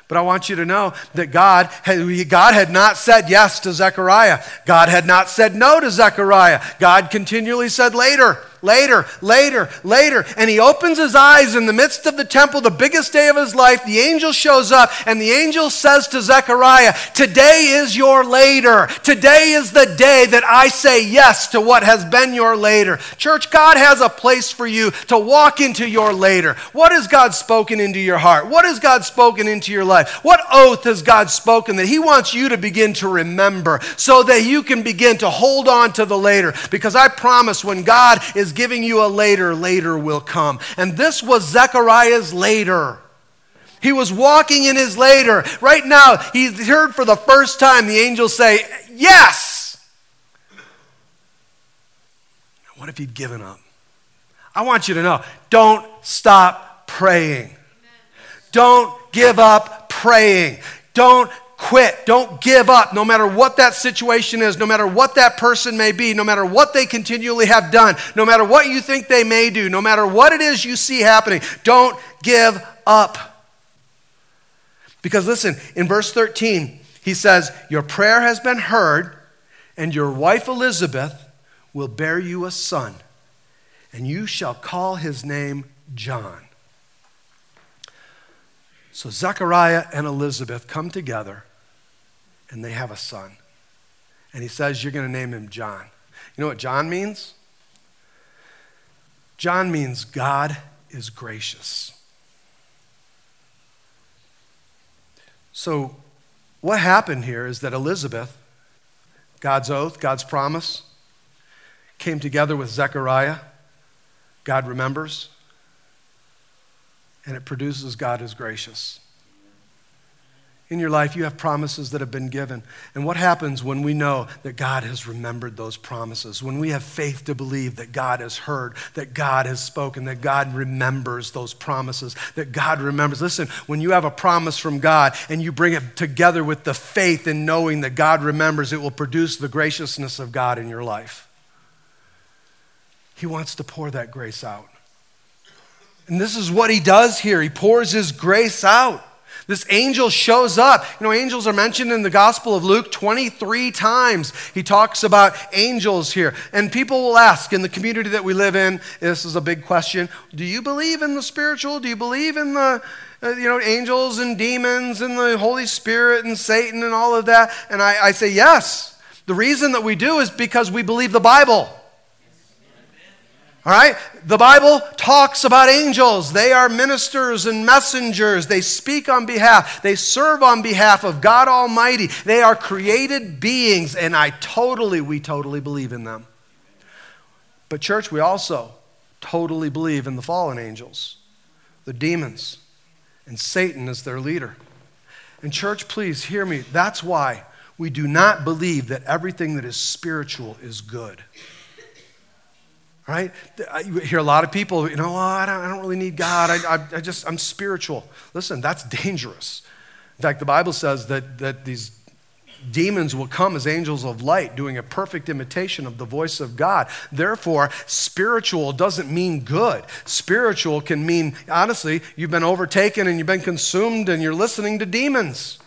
But I want you to know that God had, God had not said yes to Zechariah. God had not said no to Zechariah. God continually said later later, later, later. And he opens his eyes in the midst of the temple, the biggest day of his life. The angel shows up, and the angel says to Zechariah, Today is your later. Today is the day that I say yes to what has been your later. Church, God has a place for you to walk into your later. What has God spoken into your heart? What has God spoken into your life? What oath has God spoken that He wants you to begin to remember so that you can begin to hold on to the later? Because I promise when God is is giving you a later, later will come. And this was Zechariah's later. He was walking in his later. Right now, he heard for the first time the angel say, Yes. What if he'd given up? I want you to know don't stop praying. Don't give up praying. Don't quit. Don't give up, no matter what that situation is, no matter what that person may be, no matter what they continually have done, no matter what you think they may do, no matter what it is you see happening. Don't give up. Because listen, in verse 13, he says, Your prayer has been heard, and your wife Elizabeth will bear you a son, and you shall call his name John. So Zechariah and Elizabeth come together, and they have a son. And he says, You're going to name him John. You know what John means? John means God is gracious. So, what happened here is that Elizabeth, God's oath, God's promise, came together with Zechariah. God remembers, and it produces God is gracious in your life, you have promises that have been given. And what happens when we know that God has remembered those promises? When we have faith to believe that God has heard, that God has spoken, that God remembers those promises, that God remembers. Listen, when you have a promise from God and you bring it together with the faith in knowing that God remembers, it will produce the graciousness of God in your life. He wants to pour that grace out. And this is what he does here. He pours his grace out. This angel shows up. You know, angels are mentioned in the Gospel of Luke 23 times. He talks about angels here. And people will ask in the community that we live in, this is a big question do you believe in the spiritual? Do you believe in the. Uh, you know, angels and demons and the Holy Spirit and Satan and all of that? And I, I say, yes. The reason that we do is because we believe the Bible. All right? The Bible talks about angels. They are ministers and messengers. They speak on behalf, they serve on behalf of God Almighty. They are created beings, and I totally, we totally believe in them. But, church, we also totally believe in the fallen angels, the demons, and Satan as their leader. And, church, please hear me. That's why we do not believe that everything that is spiritual is good right? You hear a lot of people, you know, oh, I, don't, I don't really need God. I, I, I, just, I'm spiritual. Listen, that's dangerous. In fact, the Bible says that, that these demons will come as angels of light, doing a perfect imitation of the voice of God. Therefore, spiritual doesn't mean good. Spiritual can mean, honestly, you've been overtaken and you've been consumed and you're listening to demons.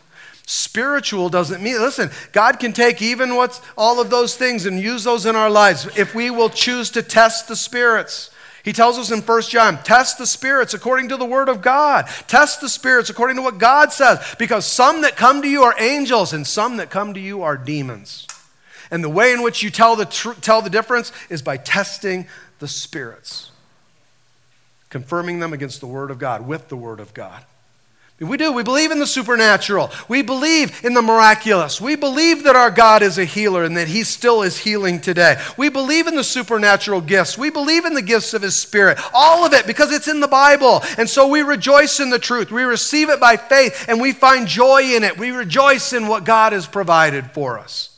Spiritual doesn't mean, listen, God can take even what's all of those things and use those in our lives if we will choose to test the spirits. He tells us in 1 John, test the spirits according to the word of God. Test the spirits according to what God says, because some that come to you are angels and some that come to you are demons. And the way in which you tell the, tr- tell the difference is by testing the spirits, confirming them against the word of God, with the word of God. We do. We believe in the supernatural. We believe in the miraculous. We believe that our God is a healer and that He still is healing today. We believe in the supernatural gifts. We believe in the gifts of His Spirit. All of it because it's in the Bible. And so we rejoice in the truth. We receive it by faith and we find joy in it. We rejoice in what God has provided for us.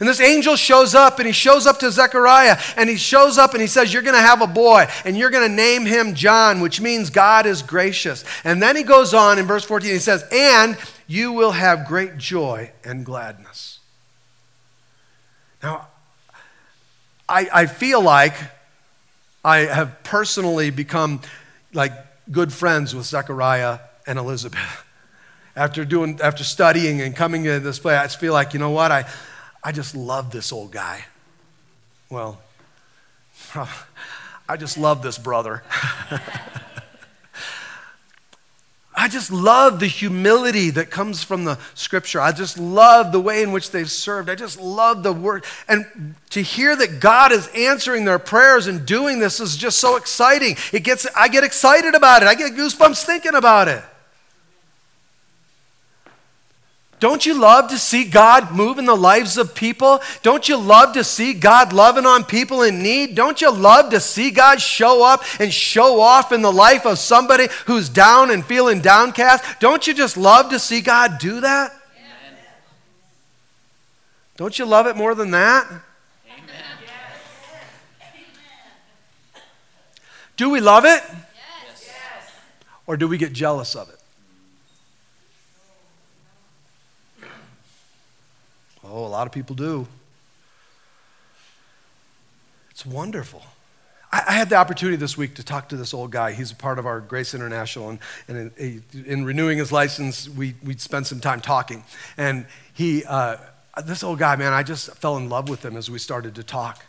And this angel shows up and he shows up to Zechariah and he shows up and he says, You're going to have a boy and you're going to name him John, which means God is gracious. And then he goes on in verse 14, he says, And you will have great joy and gladness. Now, I, I feel like I have personally become like good friends with Zechariah and Elizabeth. After doing, after studying and coming to this place, I feel like, you know what? I, I just love this old guy. Well, I just love this brother. I just love the humility that comes from the scripture. I just love the way in which they've served. I just love the word. And to hear that God is answering their prayers and doing this is just so exciting. It gets I get excited about it. I get goosebumps thinking about it. Don't you love to see God move in the lives of people? Don't you love to see God loving on people in need? Don't you love to see God show up and show off in the life of somebody who's down and feeling downcast? Don't you just love to see God do that? Amen. Don't you love it more than that? Amen. Do we love it? Yes. Or do we get jealous of it? Oh, a lot of people do. It's wonderful. I had the opportunity this week to talk to this old guy. He's a part of our Grace International, and, and in, in, renewing his license, we, we spent some time talking. And he, uh, this old guy, man, I just fell in love with him as we started to talk.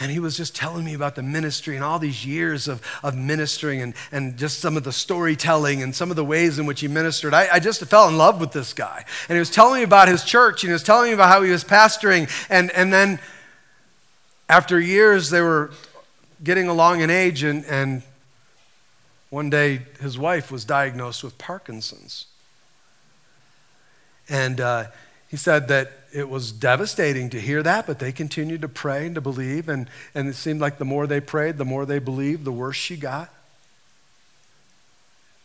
And he was just telling me about the ministry and all these years of, of ministering and, and just some of the storytelling and some of the ways in which he ministered. I, I just fell in love with this guy. And he was telling me about his church and he was telling me about how he was pastoring. And, and then after years, they were getting along in age, and, and one day his wife was diagnosed with Parkinson's. And uh, he said that it was devastating to hear that, but they continued to pray and to believe. And, and it seemed like the more they prayed, the more they believed, the worse she got.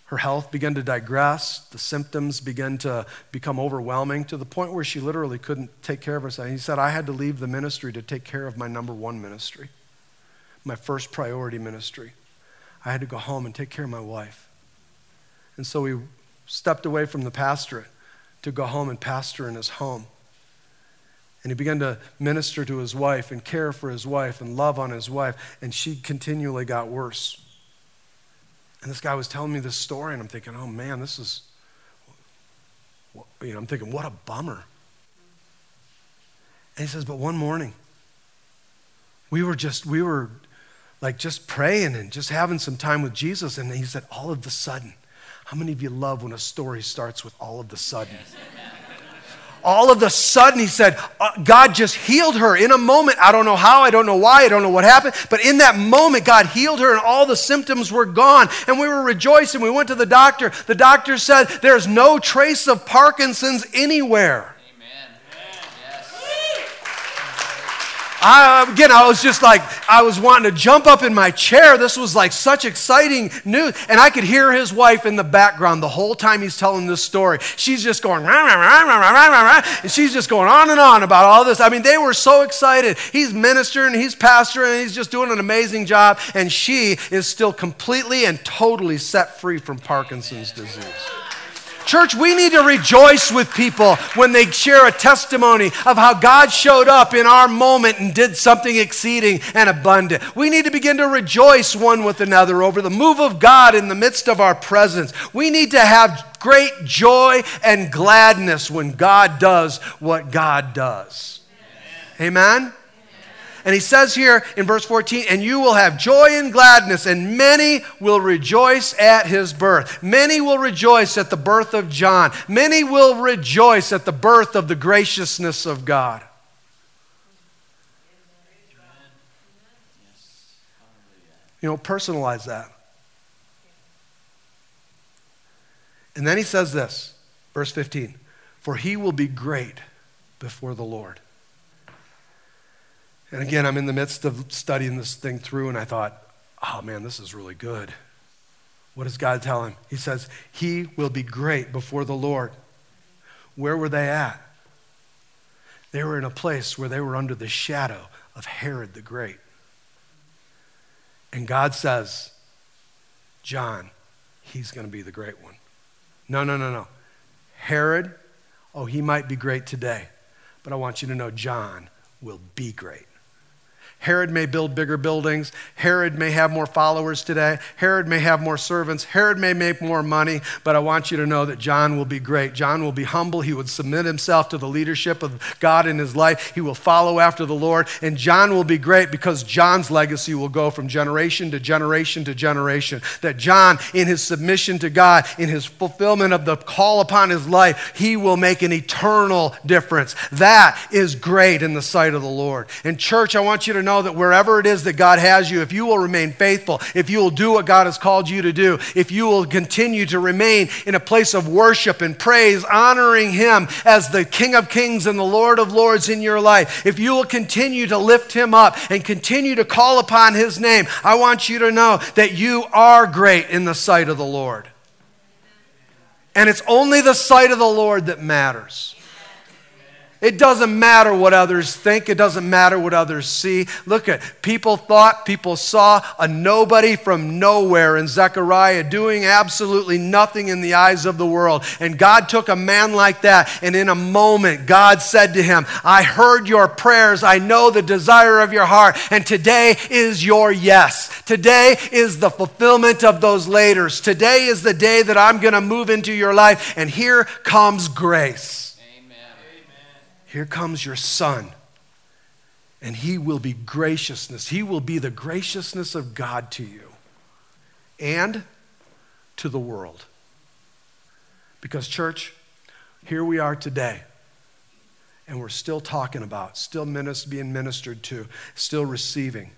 Her health began to digress. The symptoms began to become overwhelming to the point where she literally couldn't take care of herself. And he said, I had to leave the ministry to take care of my number one ministry my first priority ministry. I had to go home and take care of my wife. And so he stepped away from the pastorate to go home and pastor in his home. And he began to minister to his wife and care for his wife and love on his wife. And she continually got worse. And this guy was telling me this story, and I'm thinking, oh man, this is, you know, I'm thinking, what a bummer. And he says, but one morning, we were just, we were like just praying and just having some time with Jesus. And he said, all of the sudden, how many of you love when a story starts with all of the sudden? All of the sudden, he said, uh, God just healed her in a moment. I don't know how, I don't know why, I don't know what happened, but in that moment, God healed her and all the symptoms were gone. And we were rejoicing. We went to the doctor. The doctor said, There's no trace of Parkinson's anywhere. I, again, I was just like, I was wanting to jump up in my chair. This was like such exciting news. And I could hear his wife in the background the whole time he's telling this story. She's just going, and she's just going on and on about all this. I mean, they were so excited. He's ministering, he's pastoring, and he's just doing an amazing job. And she is still completely and totally set free from Parkinson's disease. Church, we need to rejoice with people when they share a testimony of how God showed up in our moment and did something exceeding and abundant. We need to begin to rejoice one with another over the move of God in the midst of our presence. We need to have great joy and gladness when God does what God does. Amen? And he says here in verse 14, and you will have joy and gladness, and many will rejoice at his birth. Many will rejoice at the birth of John. Many will rejoice at the birth of the graciousness of God. You know, personalize that. And then he says this, verse 15 For he will be great before the Lord. And again, I'm in the midst of studying this thing through, and I thought, oh man, this is really good. What does God tell him? He says, He will be great before the Lord. Where were they at? They were in a place where they were under the shadow of Herod the Great. And God says, John, he's going to be the great one. No, no, no, no. Herod, oh, he might be great today, but I want you to know John will be great. Herod may build bigger buildings. Herod may have more followers today. Herod may have more servants. Herod may make more money, but I want you to know that John will be great. John will be humble. He would submit himself to the leadership of God in his life. He will follow after the Lord. And John will be great because John's legacy will go from generation to generation to generation. That John, in his submission to God, in his fulfillment of the call upon his life, he will make an eternal difference. That is great in the sight of the Lord. And, church, I want you to know that wherever it is that God has you, if you will remain faithful, if you will do what God has called you to do, if you will continue to remain in a place of worship and praise, honoring Him as the King of Kings and the Lord of Lords in your life, if you will continue to lift Him up and continue to call upon His name, I want you to know that you are great in the sight of the Lord. And it's only the sight of the Lord that matters. It doesn't matter what others think. It doesn't matter what others see. Look at people thought, people saw a nobody from nowhere in Zechariah doing absolutely nothing in the eyes of the world. And God took a man like that, and in a moment, God said to him, I heard your prayers. I know the desire of your heart. And today is your yes. Today is the fulfillment of those laters. Today is the day that I'm going to move into your life. And here comes grace. Here comes your son. And he will be graciousness. He will be the graciousness of God to you and to the world. Because, church, here we are today, and we're still talking about, still being ministered to, still receiving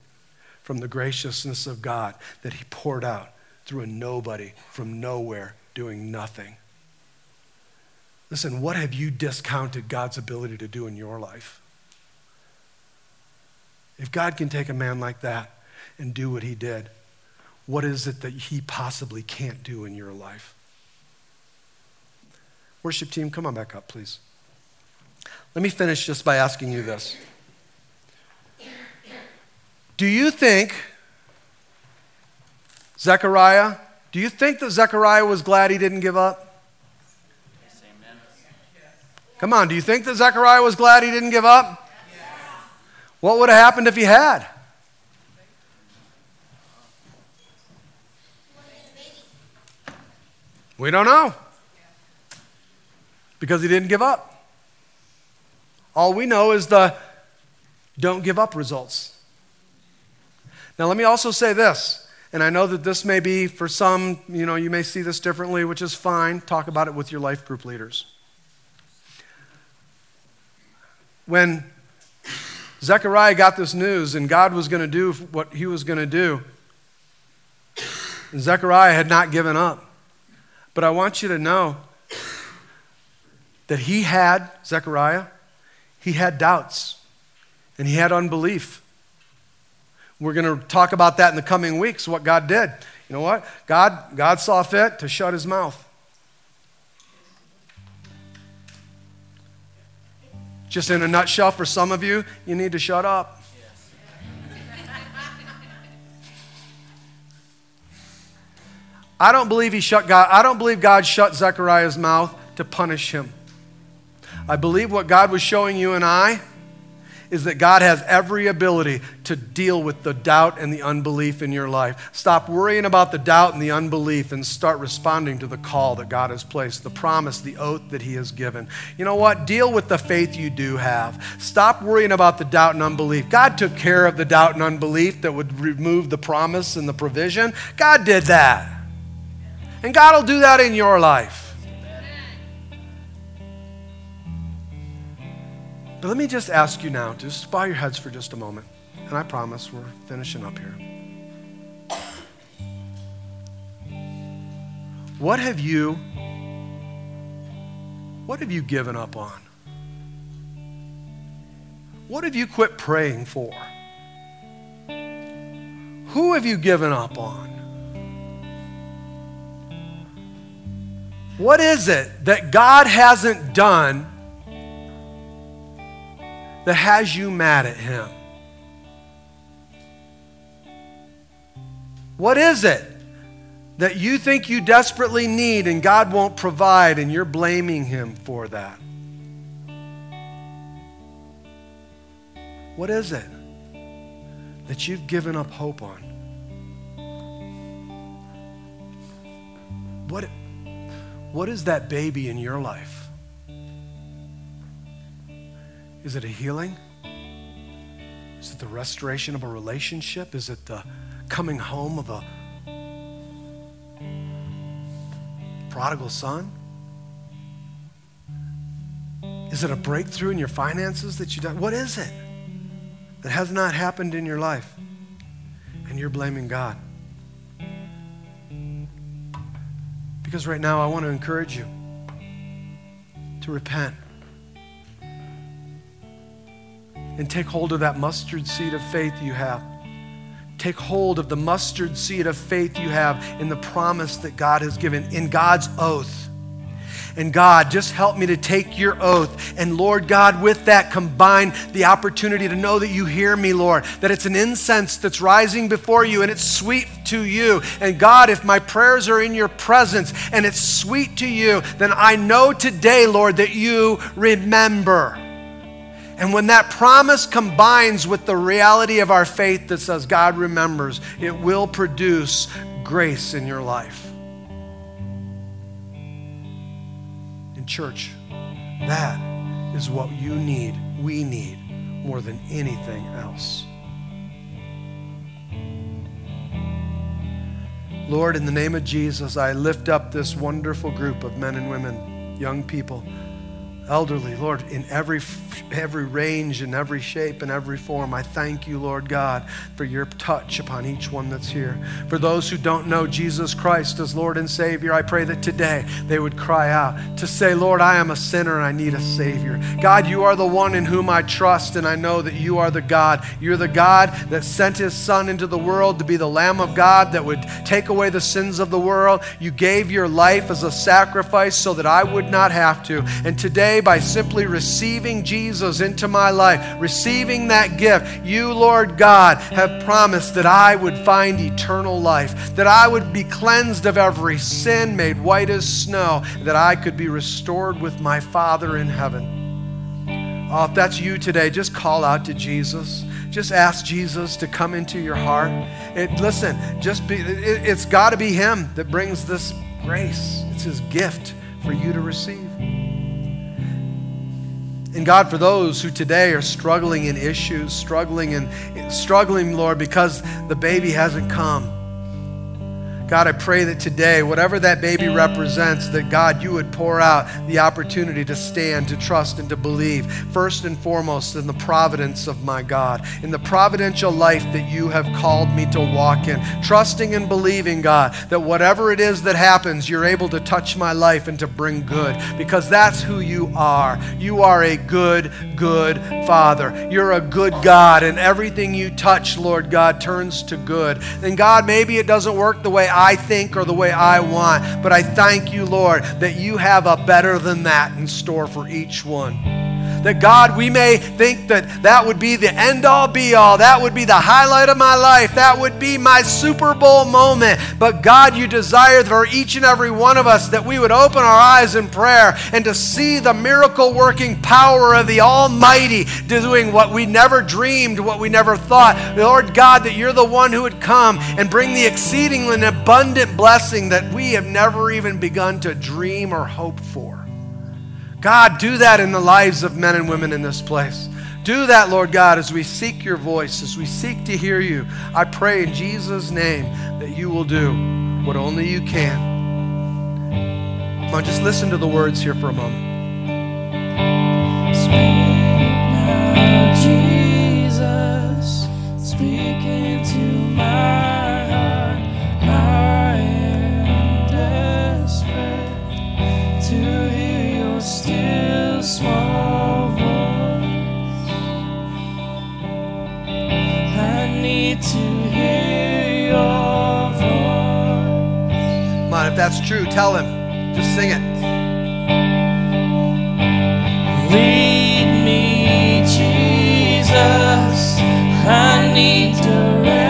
from the graciousness of God that He poured out through a nobody from nowhere doing nothing. Listen, what have you discounted God's ability to do in your life? If God can take a man like that and do what he did, what is it that he possibly can't do in your life? Worship team, come on back up, please. Let me finish just by asking you this. Do you think, Zechariah, do you think that Zechariah was glad he didn't give up? Come on, do you think that Zechariah was glad he didn't give up? What would have happened if he had? We don't know. Because he didn't give up. All we know is the don't give up results. Now, let me also say this, and I know that this may be for some, you know, you may see this differently, which is fine. Talk about it with your life group leaders. When Zechariah got this news and God was going to do what he was going to do, Zechariah had not given up. But I want you to know that he had, Zechariah, he had doubts and he had unbelief. We're going to talk about that in the coming weeks, what God did. You know what? God, God saw fit to shut his mouth. Just in a nutshell, for some of you, you need to shut up. I don't believe he shut God. I don't believe God shut Zechariah's mouth to punish him. I believe what God was showing you and I is that God has every ability to deal with the doubt and the unbelief in your life. Stop worrying about the doubt and the unbelief and start responding to the call that God has placed, the promise, the oath that He has given. You know what? Deal with the faith you do have. Stop worrying about the doubt and unbelief. God took care of the doubt and unbelief that would remove the promise and the provision. God did that. And God will do that in your life. But let me just ask you now, just bow your heads for just a moment. And I promise we're finishing up here. What have you what have you given up on? What have you quit praying for? Who have you given up on? What is it that God hasn't done that has you mad at him? What is it that you think you desperately need and God won't provide and you're blaming him for that? What is it that you've given up hope on? What, what is that baby in your life? Is it a healing? Is it the restoration of a relationship? Is it the coming home of a prodigal son? Is it a breakthrough in your finances that you done? What is it that has not happened in your life? And you're blaming God. Because right now I want to encourage you to repent and take hold of that mustard seed of faith you have. Take hold of the mustard seed of faith you have in the promise that God has given, in God's oath. And God, just help me to take your oath. And Lord God, with that, combine the opportunity to know that you hear me, Lord, that it's an incense that's rising before you and it's sweet to you. And God, if my prayers are in your presence and it's sweet to you, then I know today, Lord, that you remember. And when that promise combines with the reality of our faith that says God remembers, it will produce grace in your life. In church, that is what you need, we need, more than anything else. Lord, in the name of Jesus, I lift up this wonderful group of men and women, young people elderly, Lord, in every, every range, in every shape, in every form. I thank you, Lord God, for your touch upon each one that's here. For those who don't know Jesus Christ as Lord and Savior, I pray that today they would cry out to say, Lord, I am a sinner and I need a Savior. God, you are the one in whom I trust, and I know that you are the God. You're the God that sent his Son into the world to be the Lamb of God that would take away the sins of the world. You gave your life as a sacrifice so that I would not have to. And today, today by simply receiving Jesus into my life, receiving that gift, you, Lord God, have promised that I would find eternal life, that I would be cleansed of every sin, made white as snow, that I could be restored with my Father in heaven. Oh, if that's you today, just call out to Jesus. Just ask Jesus to come into your heart. It, listen, just be, it, it's got to be Him that brings this grace. It's His gift for you to receive. And God, for those who today are struggling in issues, struggling and struggling, Lord, because the baby hasn't come. God, I pray that today, whatever that baby represents, that God, you would pour out the opportunity to stand, to trust, and to believe, first and foremost, in the providence of my God, in the providential life that you have called me to walk in, trusting and believing, God, that whatever it is that happens, you're able to touch my life and to bring good, because that's who you are. You are a good, good Father. You're a good God, and everything you touch, Lord God, turns to good. And God, maybe it doesn't work the way I think or the way I want. But I thank you, Lord, that you have a better than that in store for each one. That God, we may think that that would be the end all be all. That would be the highlight of my life. That would be my Super Bowl moment. But God, you desire for each and every one of us that we would open our eyes in prayer and to see the miracle working power of the Almighty doing what we never dreamed, what we never thought. Lord God, that you're the one who would come and bring the exceeding and abundant blessing that we have never even begun to dream or hope for. God, do that in the lives of men and women in this place. Do that, Lord God, as we seek your voice, as we seek to hear you. I pray in Jesus' name that you will do what only you can. Come on, just listen to the words here for a moment. That's true, tell him. Just sing it. Lead me, Jesus. I need direction.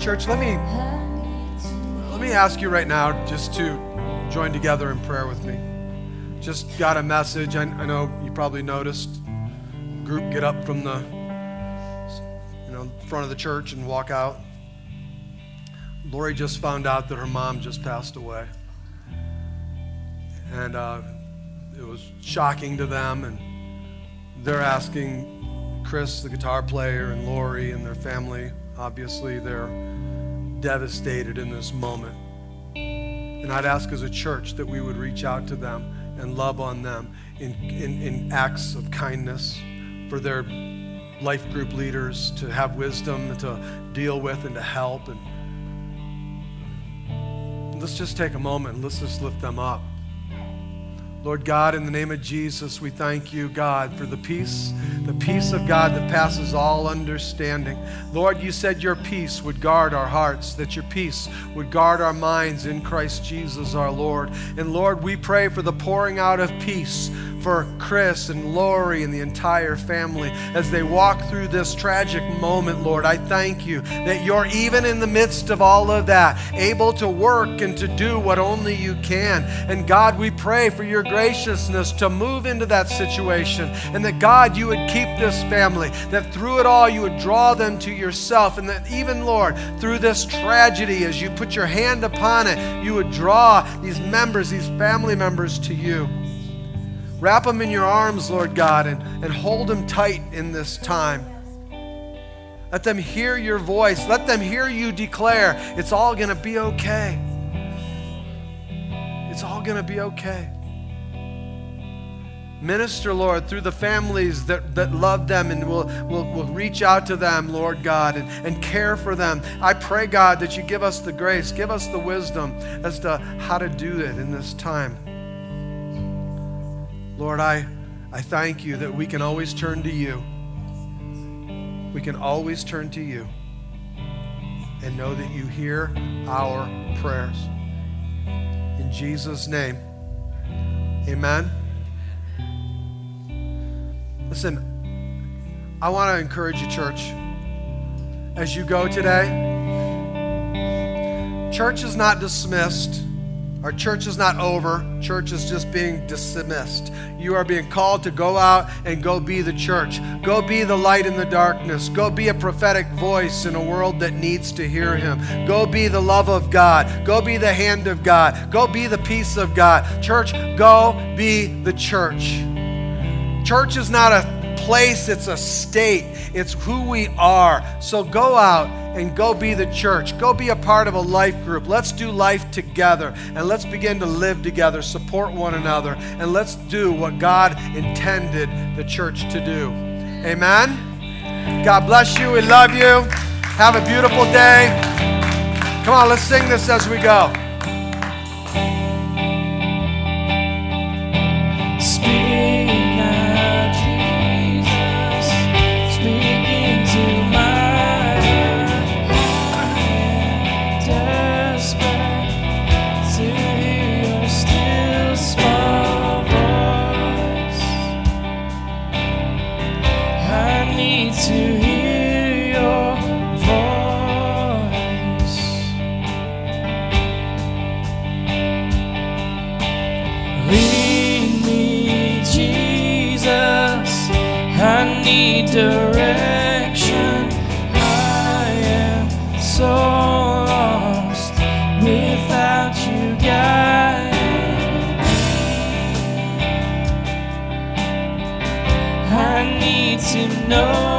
Church, let me let me ask you right now just to join together in prayer with me. Just got a message. I, I know you probably noticed. Group get up from the you know front of the church and walk out. Lori just found out that her mom just passed away, and uh, it was shocking to them. And they're asking Chris, the guitar player, and Lori and their family. Obviously, they're devastated in this moment. And I'd ask as a church that we would reach out to them and love on them in, in, in acts of kindness for their life group leaders to have wisdom to deal with and to help. And let's just take a moment and let's just lift them up. Lord God, in the name of Jesus, we thank you, God, for the peace, the peace of God that passes all understanding. Lord, you said your peace would guard our hearts, that your peace would guard our minds in Christ Jesus our Lord. And Lord, we pray for the pouring out of peace for Chris and Lori and the entire family as they walk through this tragic moment, Lord. I thank you that you're even in the midst of all of that, able to work and to do what only you can. And God, we pray for your graciousness to move into that situation and that God, you would keep this family, that through it all you would draw them to yourself, and that even, Lord, through this tragedy, as you put your hand upon it, you would draw these members, these family members to you. Wrap them in your arms, Lord God, and, and hold them tight in this time. Let them hear your voice. Let them hear you declare it's all going to be okay. It's all going to be okay. Minister, Lord, through the families that, that love them and will, will, will reach out to them, Lord God, and, and care for them. I pray, God, that you give us the grace, give us the wisdom as to how to do it in this time. Lord, I, I thank you that we can always turn to you. We can always turn to you and know that you hear our prayers. In Jesus' name, amen. Listen, I want to encourage you, church, as you go today. Church is not dismissed. Our church is not over. Church is just being dismissed. You are being called to go out and go be the church. Go be the light in the darkness. Go be a prophetic voice in a world that needs to hear him. Go be the love of God. Go be the hand of God. Go be the peace of God. Church, go be the church. Church is not a place, it's a state. It's who we are. So go out and go be the church. Go be a part of a life group. Let's do life together and let's begin to live together, support one another, and let's do what God intended the church to do. Amen. God bless you. We love you. Have a beautiful day. Come on, let's sing this as we go. Know